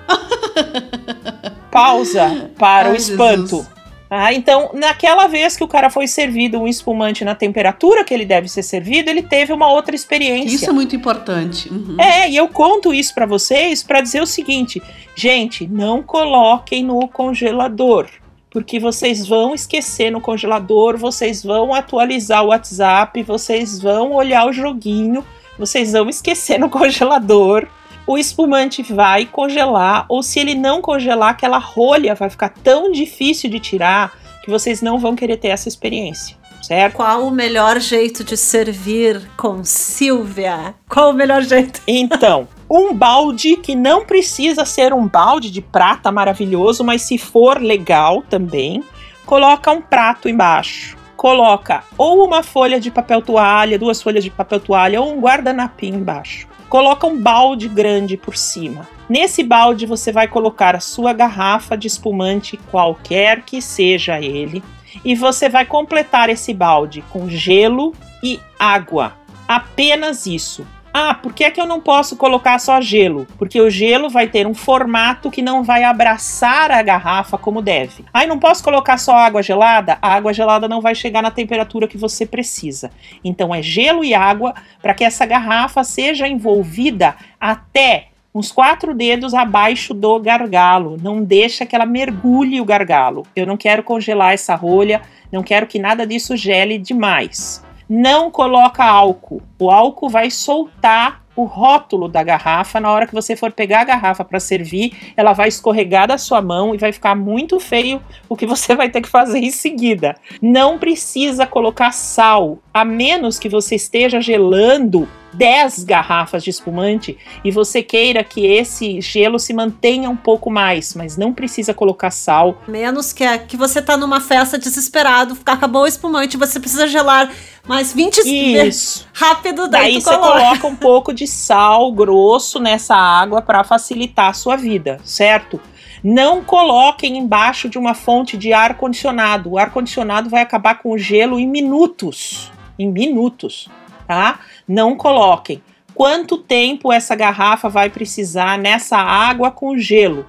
Pausa para Ai, o espanto. Jesus. Ah, então, naquela vez que o cara foi servido um espumante na temperatura que ele deve ser servido, ele teve uma outra experiência. Isso é muito importante. Uhum. É, e eu conto isso para vocês para dizer o seguinte: gente, não coloquem no congelador. Porque vocês vão esquecer no congelador, vocês vão atualizar o WhatsApp, vocês vão olhar o joguinho, vocês vão esquecer no congelador o espumante vai congelar, ou se ele não congelar, aquela rolha vai ficar tão difícil de tirar que vocês não vão querer ter essa experiência. Certo? Qual o melhor jeito de servir com Silvia? Qual o melhor jeito? Então, um balde que não precisa ser um balde de prata maravilhoso, mas se for legal também, coloca um prato embaixo. Coloca ou uma folha de papel toalha, duas folhas de papel toalha ou um guardanapinho embaixo coloca um balde grande por cima. Nesse balde você vai colocar a sua garrafa de espumante, qualquer que seja ele, e você vai completar esse balde com gelo e água. Apenas isso. Ah, por que é que eu não posso colocar só gelo? Porque o gelo vai ter um formato que não vai abraçar a garrafa como deve. Ah, não posso colocar só água gelada? A água gelada não vai chegar na temperatura que você precisa. Então é gelo e água para que essa garrafa seja envolvida até uns quatro dedos abaixo do gargalo. Não deixa que ela mergulhe o gargalo. Eu não quero congelar essa rolha, não quero que nada disso gele demais. Não coloca álcool. O álcool vai soltar o rótulo da garrafa. Na hora que você for pegar a garrafa para servir, ela vai escorregar da sua mão e vai ficar muito feio o que você vai ter que fazer em seguida. Não precisa colocar sal, a menos que você esteja gelando 10 garrafas de espumante e você queira que esse gelo se mantenha um pouco mais, mas não precisa colocar sal. Menos que é que você tá numa festa desesperado, acabou o espumante, você precisa gelar mais 20 Isso. rápido daí, daí você coloca. coloca um pouco de sal grosso nessa água para facilitar a sua vida, certo? Não coloquem embaixo de uma fonte de ar condicionado. O ar condicionado vai acabar com o gelo em minutos. Em minutos tá? Não coloquem. Quanto tempo essa garrafa vai precisar nessa água com gelo?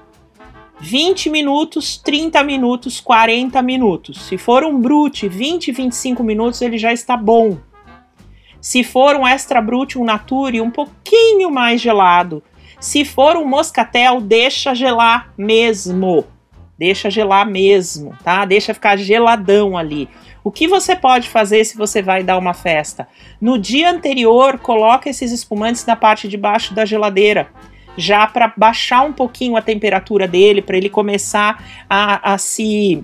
20 minutos, 30 minutos, 40 minutos. Se for um brute, 20, 25 minutos ele já está bom. Se for um extra brute, um nature, um pouquinho mais gelado. Se for um moscatel, deixa gelar mesmo. Deixa gelar mesmo, tá? Deixa ficar geladão ali. O que você pode fazer se você vai dar uma festa? No dia anterior, coloque esses espumantes na parte de baixo da geladeira já para baixar um pouquinho a temperatura dele, para ele começar a, a, se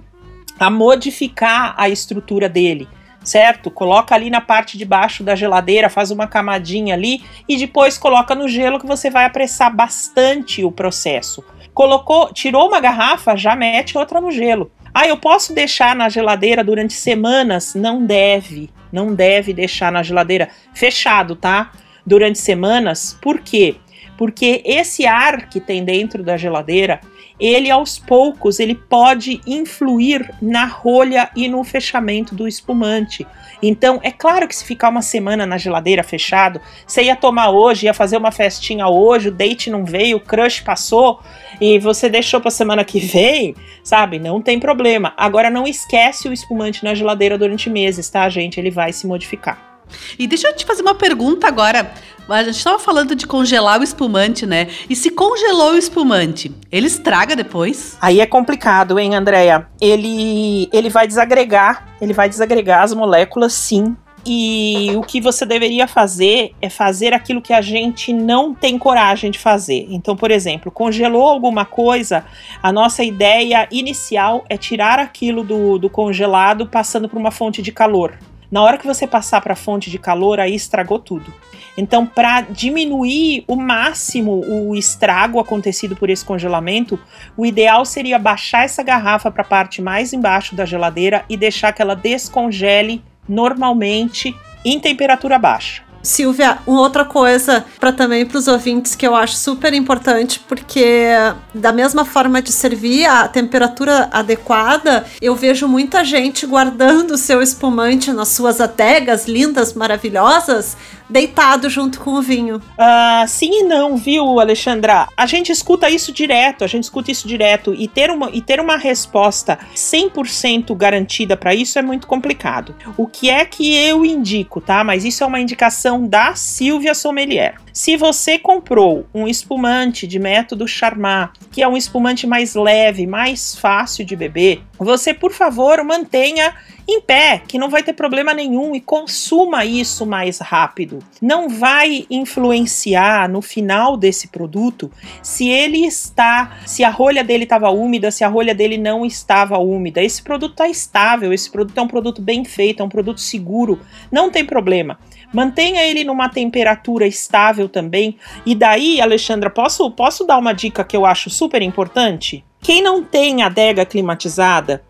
a modificar a estrutura dele, certo? Coloca ali na parte de baixo da geladeira, faz uma camadinha ali e depois coloca no gelo que você vai apressar bastante o processo. Colocou, tirou uma garrafa, já mete outra no gelo. Ah, eu posso deixar na geladeira durante semanas? Não deve. Não deve deixar na geladeira fechado, tá? Durante semanas. Por quê? Porque esse ar que tem dentro da geladeira, ele aos poucos ele pode influir na rolha e no fechamento do espumante. Então, é claro que se ficar uma semana na geladeira fechado, você ia tomar hoje, ia fazer uma festinha hoje, o date não veio, o crush passou e você deixou para semana que vem, sabe? Não tem problema. Agora não esquece o espumante na geladeira durante meses, tá, gente? Ele vai se modificar. E deixa eu te fazer uma pergunta agora. A gente estava falando de congelar o espumante, né? E se congelou o espumante, ele estraga depois? Aí é complicado, hein, Andréia? Ele, ele vai desagregar, ele vai desagregar as moléculas, sim. E o que você deveria fazer é fazer aquilo que a gente não tem coragem de fazer. Então, por exemplo, congelou alguma coisa, a nossa ideia inicial é tirar aquilo do, do congelado passando por uma fonte de calor. Na hora que você passar para a fonte de calor, aí estragou tudo. Então, para diminuir o máximo o estrago acontecido por esse congelamento, o ideal seria baixar essa garrafa para a parte mais embaixo da geladeira e deixar que ela descongele normalmente em temperatura baixa. Silvia, uma outra coisa para também para os ouvintes que eu acho super importante, porque da mesma forma de servir a temperatura adequada, eu vejo muita gente guardando o seu espumante nas suas adegas lindas, maravilhosas, deitado junto com o vinho. Uh, sim e não, viu, Alexandra? A gente escuta isso direto, a gente escuta isso direto e ter uma, e ter uma resposta 100% garantida para isso é muito complicado. O que é que eu indico, tá? Mas isso é uma indicação da Silvia Sommelier. Se você comprou um espumante de método Charmat, que é um espumante mais leve, mais fácil de beber, você, por favor, mantenha em pé, que não vai ter problema nenhum e consuma isso mais rápido. Não vai influenciar no final desse produto se ele está, se a rolha dele estava úmida, se a rolha dele não estava úmida. Esse produto está estável, esse produto é um produto bem feito, é um produto seguro, não tem problema. Mantenha ele numa temperatura estável também. E daí, Alexandra, posso, posso dar uma dica que eu acho super importante? Quem não tem adega climatizada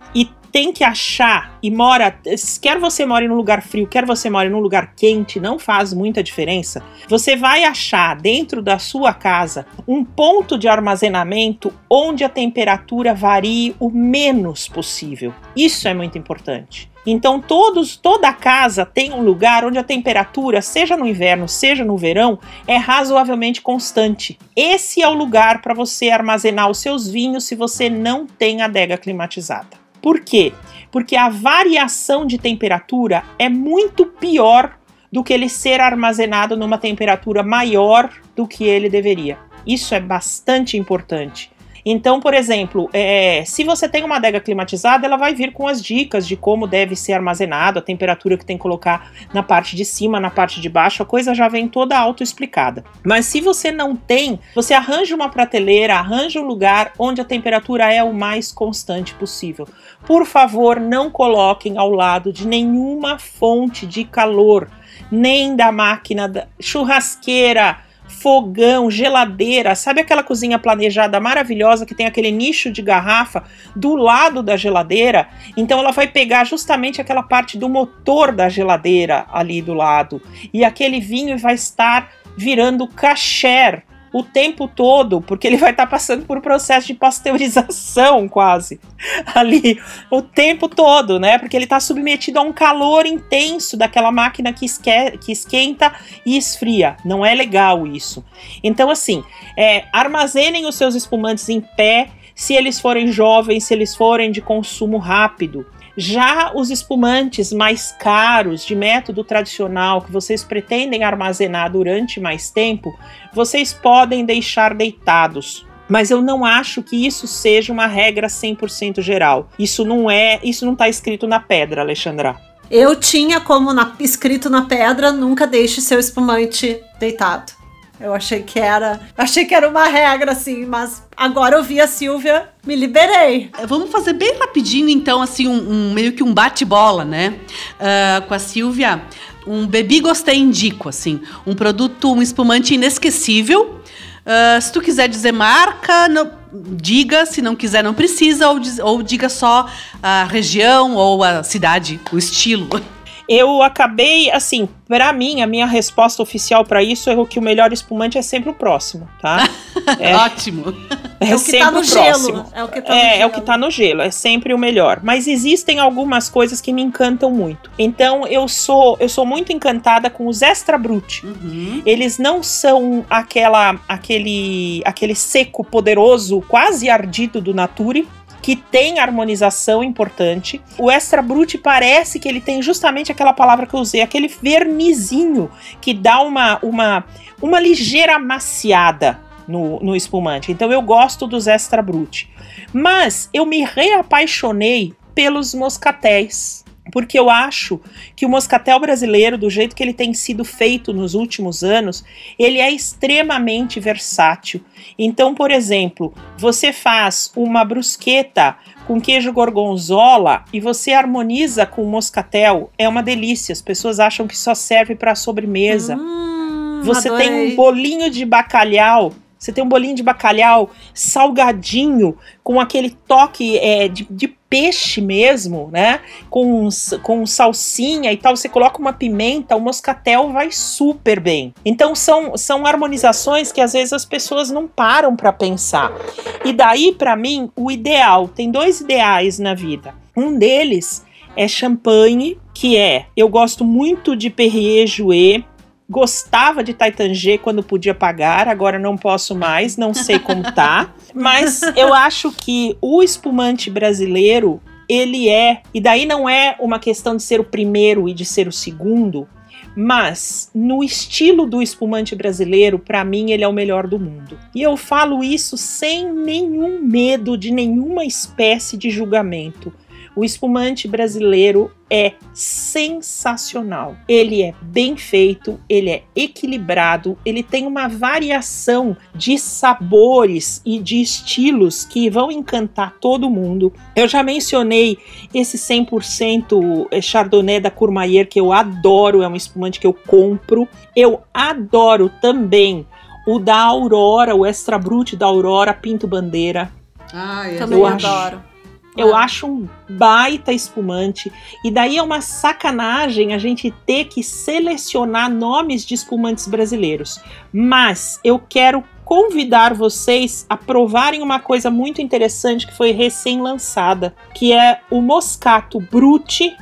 tem que achar e mora, quer você more num lugar frio, quer você more num lugar quente, não faz muita diferença. Você vai achar dentro da sua casa um ponto de armazenamento onde a temperatura varie o menos possível. Isso é muito importante. Então todos, toda casa tem um lugar onde a temperatura, seja no inverno, seja no verão, é razoavelmente constante. Esse é o lugar para você armazenar os seus vinhos se você não tem adega climatizada. Por quê? Porque a variação de temperatura é muito pior do que ele ser armazenado numa temperatura maior do que ele deveria. Isso é bastante importante. Então, por exemplo, é, se você tem uma adega climatizada, ela vai vir com as dicas de como deve ser armazenado, a temperatura que tem que colocar na parte de cima, na parte de baixo, a coisa já vem toda auto-explicada. Mas se você não tem, você arranja uma prateleira, arranja um lugar onde a temperatura é o mais constante possível. Por favor, não coloquem ao lado de nenhuma fonte de calor, nem da máquina da churrasqueira fogão, geladeira, sabe aquela cozinha planejada maravilhosa que tem aquele nicho de garrafa do lado da geladeira? Então ela vai pegar justamente aquela parte do motor da geladeira ali do lado e aquele vinho vai estar virando kasher o tempo todo, porque ele vai estar tá passando por um processo de pasteurização quase ali o tempo todo, né? Porque ele está submetido a um calor intenso daquela máquina que, esque que esquenta e esfria. Não é legal isso. Então, assim, é, armazenem os seus espumantes em pé. Se eles forem jovens, se eles forem de consumo rápido, já os espumantes mais caros, de método tradicional, que vocês pretendem armazenar durante mais tempo, vocês podem deixar deitados. Mas eu não acho que isso seja uma regra 100% geral. Isso não é, isso não está escrito na pedra, Alexandra. Eu tinha como na, escrito na pedra, nunca deixe seu espumante deitado. Eu achei que era. Achei que era uma regra, assim, mas agora eu vi a Silvia, me liberei. É, vamos fazer bem rapidinho, então, assim, um, um meio que um bate-bola, né? Uh, com a Silvia. Um bebi gostei indico, assim. Um produto, um espumante inesquecível. Uh, se tu quiser dizer marca, não, diga. Se não quiser, não precisa. Ou, ou diga só a região ou a cidade, o estilo. Eu acabei, assim, para mim, a minha resposta oficial para isso é que o melhor espumante é sempre o próximo, tá? É, Ótimo. É, é o que tá no gelo. É o que tá é, no gelo. É o que tá no gelo, é sempre o melhor. Mas existem algumas coisas que me encantam muito. Então eu sou eu sou muito encantada com os extra brut. Uhum. Eles não são aquela aquele aquele seco poderoso, quase ardido do Nature que tem harmonização importante. O extra brute parece que ele tem justamente aquela palavra que eu usei, aquele vernizinho que dá uma, uma, uma ligeira maciada no, no espumante. Então eu gosto dos extra brute. Mas eu me reapaixonei pelos moscatéis porque eu acho que o moscatel brasileiro, do jeito que ele tem sido feito nos últimos anos, ele é extremamente versátil. Então, por exemplo, você faz uma brusqueta com queijo gorgonzola e você harmoniza com moscatel, é uma delícia. As pessoas acham que só serve para sobremesa. Hum, você adorei. tem um bolinho de bacalhau você tem um bolinho de bacalhau salgadinho, com aquele toque é, de, de, peixe mesmo, né? Com, com salsinha e tal. Você coloca uma pimenta, o moscatel vai super bem. Então são, são harmonizações que às vezes as pessoas não param para pensar. E daí, para mim, o ideal tem dois ideais na vida. Um deles é champanhe, que é eu gosto muito de Perrier Jouet gostava de Taitangê quando podia pagar, agora não posso mais, não sei como tá. Mas eu acho que o espumante brasileiro, ele é, e daí não é uma questão de ser o primeiro e de ser o segundo, mas no estilo do espumante brasileiro, para mim ele é o melhor do mundo. E eu falo isso sem nenhum medo de nenhuma espécie de julgamento. O espumante brasileiro é sensacional. Ele é bem feito, ele é equilibrado, ele tem uma variação de sabores e de estilos que vão encantar todo mundo. Eu já mencionei esse 100% Chardonnay da Courmayeur que eu adoro, é um espumante que eu compro. Eu adoro também o da Aurora, o Extra Brut da Aurora Pinto Bandeira. Ah, eu também adoro. Eu acho um baita espumante. E daí é uma sacanagem a gente ter que selecionar nomes de espumantes brasileiros. Mas eu quero convidar vocês a provarem uma coisa muito interessante que foi recém-lançada, que é o Moscato Brute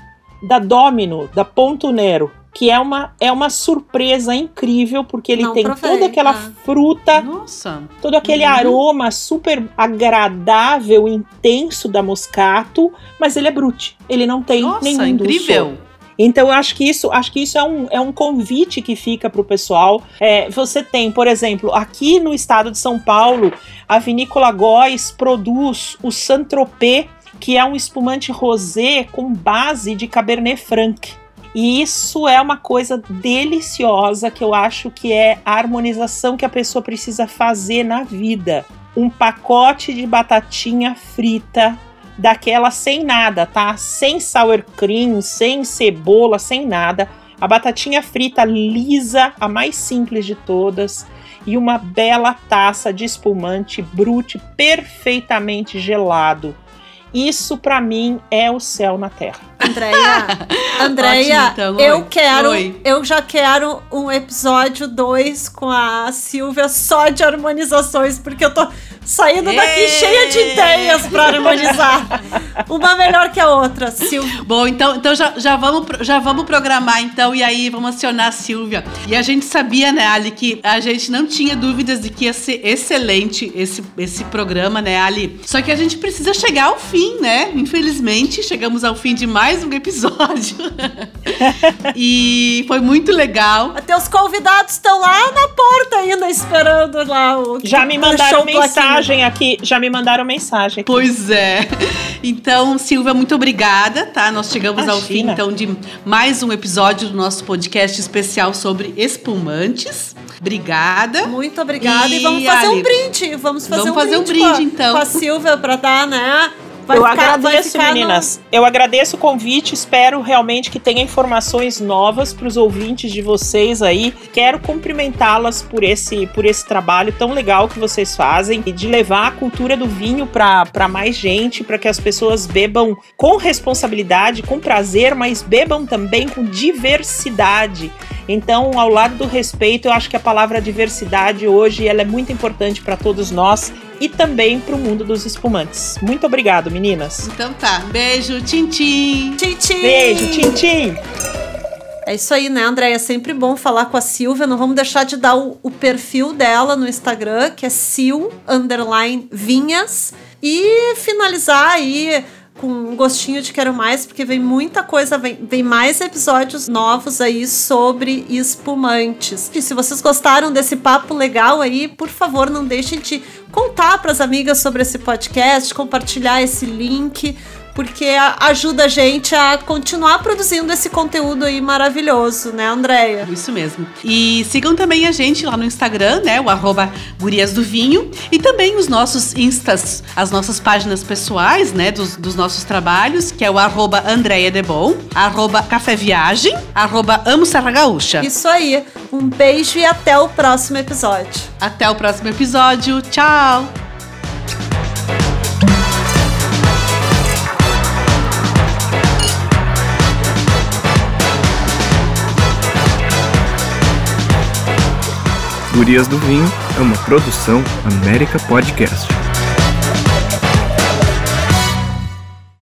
da Domino, da Ponto Nero que é uma, é uma surpresa incrível, porque ele Não tem provei, toda aquela ah. fruta, Nossa. todo aquele uhum. aroma super agradável, intenso da moscato, mas ele é brute. Ele não tem Nossa, nenhum incrível. Então eu acho que isso, acho que isso é um, é um convite que fica para o pessoal. É, você tem, por exemplo, aqui no estado de São Paulo, a vinícola Góis produz o Saint-Tropez, que é um espumante rosé com base de Cabernet Franc. E isso é uma coisa deliciosa que eu acho que é a harmonização que a pessoa precisa fazer na vida. Um pacote de batatinha frita daquela sem nada, tá? Sem sour cream, sem cebola, sem nada. A batatinha frita lisa, a mais simples de todas, e uma bela taça de espumante brute perfeitamente gelado. Isso para mim é o céu na terra. Andréia, Andréia, então, eu quero, oi. eu já quero um episódio 2 com a Silvia só de harmonizações, porque eu tô saindo daqui cheia de ideias para harmonizar. Uma melhor que a outra, Silvia. Bom, então, então já, já, vamos, já vamos programar então, e aí vamos acionar a Silvia. E a gente sabia, né, Ali, que a gente não tinha dúvidas de que ia ser excelente esse, esse programa, né, Ali? Só que a gente precisa chegar ao fim, né? Infelizmente, chegamos ao fim de mais mais um episódio. e foi muito legal. Até os convidados estão lá na porta ainda esperando lá o Já me mandaram mensagem aqui, já me mandaram mensagem. Aqui. Pois é. Então, Silvia, muito obrigada, tá? Nós chegamos Imagina. ao fim então de mais um episódio do nosso podcast especial sobre espumantes. Obrigada. Muito obrigada. E, e vamos fazer Ali, um brinde. Vamos fazer, vamos um, fazer brinde um brinde, com a, então. Com a Silvia para dar, né? Vai eu ficar, agradeço, meninas. No... Eu agradeço o convite. Espero realmente que tenha informações novas para os ouvintes de vocês aí. Quero cumprimentá-las por esse, por esse trabalho tão legal que vocês fazem e de levar a cultura do vinho para mais gente, para que as pessoas bebam com responsabilidade, com prazer, mas bebam também com diversidade. Então, ao lado do respeito, eu acho que a palavra diversidade hoje ela é muito importante para todos nós e também para o mundo dos espumantes. Muito obrigado, meninas. Então tá. Beijo, tchim, tchim. Tchim, tchim. Beijo, tchim, tchim. É isso aí, né, André? É sempre bom falar com a Silvia. Não vamos deixar de dar o, o perfil dela no Instagram, que é sil, vinhas. E finalizar aí com um gostinho de quero mais, porque vem muita coisa, vem, vem mais episódios novos aí sobre espumantes. E se vocês gostaram desse papo legal aí, por favor, não deixem de contar para as amigas sobre esse podcast, compartilhar esse link porque ajuda a gente a continuar produzindo esse conteúdo aí maravilhoso, né, Andréia? Isso mesmo. E sigam também a gente lá no Instagram, né, o arroba Gurias do Vinho, e também os nossos instas, as nossas páginas pessoais, né, dos, dos nossos trabalhos, que é o arroba Andréia Debon, arroba Café Viagem, arroba Amo Serra Gaúcha. Isso aí. Um beijo e até o próximo episódio. Até o próximo episódio. Tchau! Gurias do Vinho é uma produção América Podcast.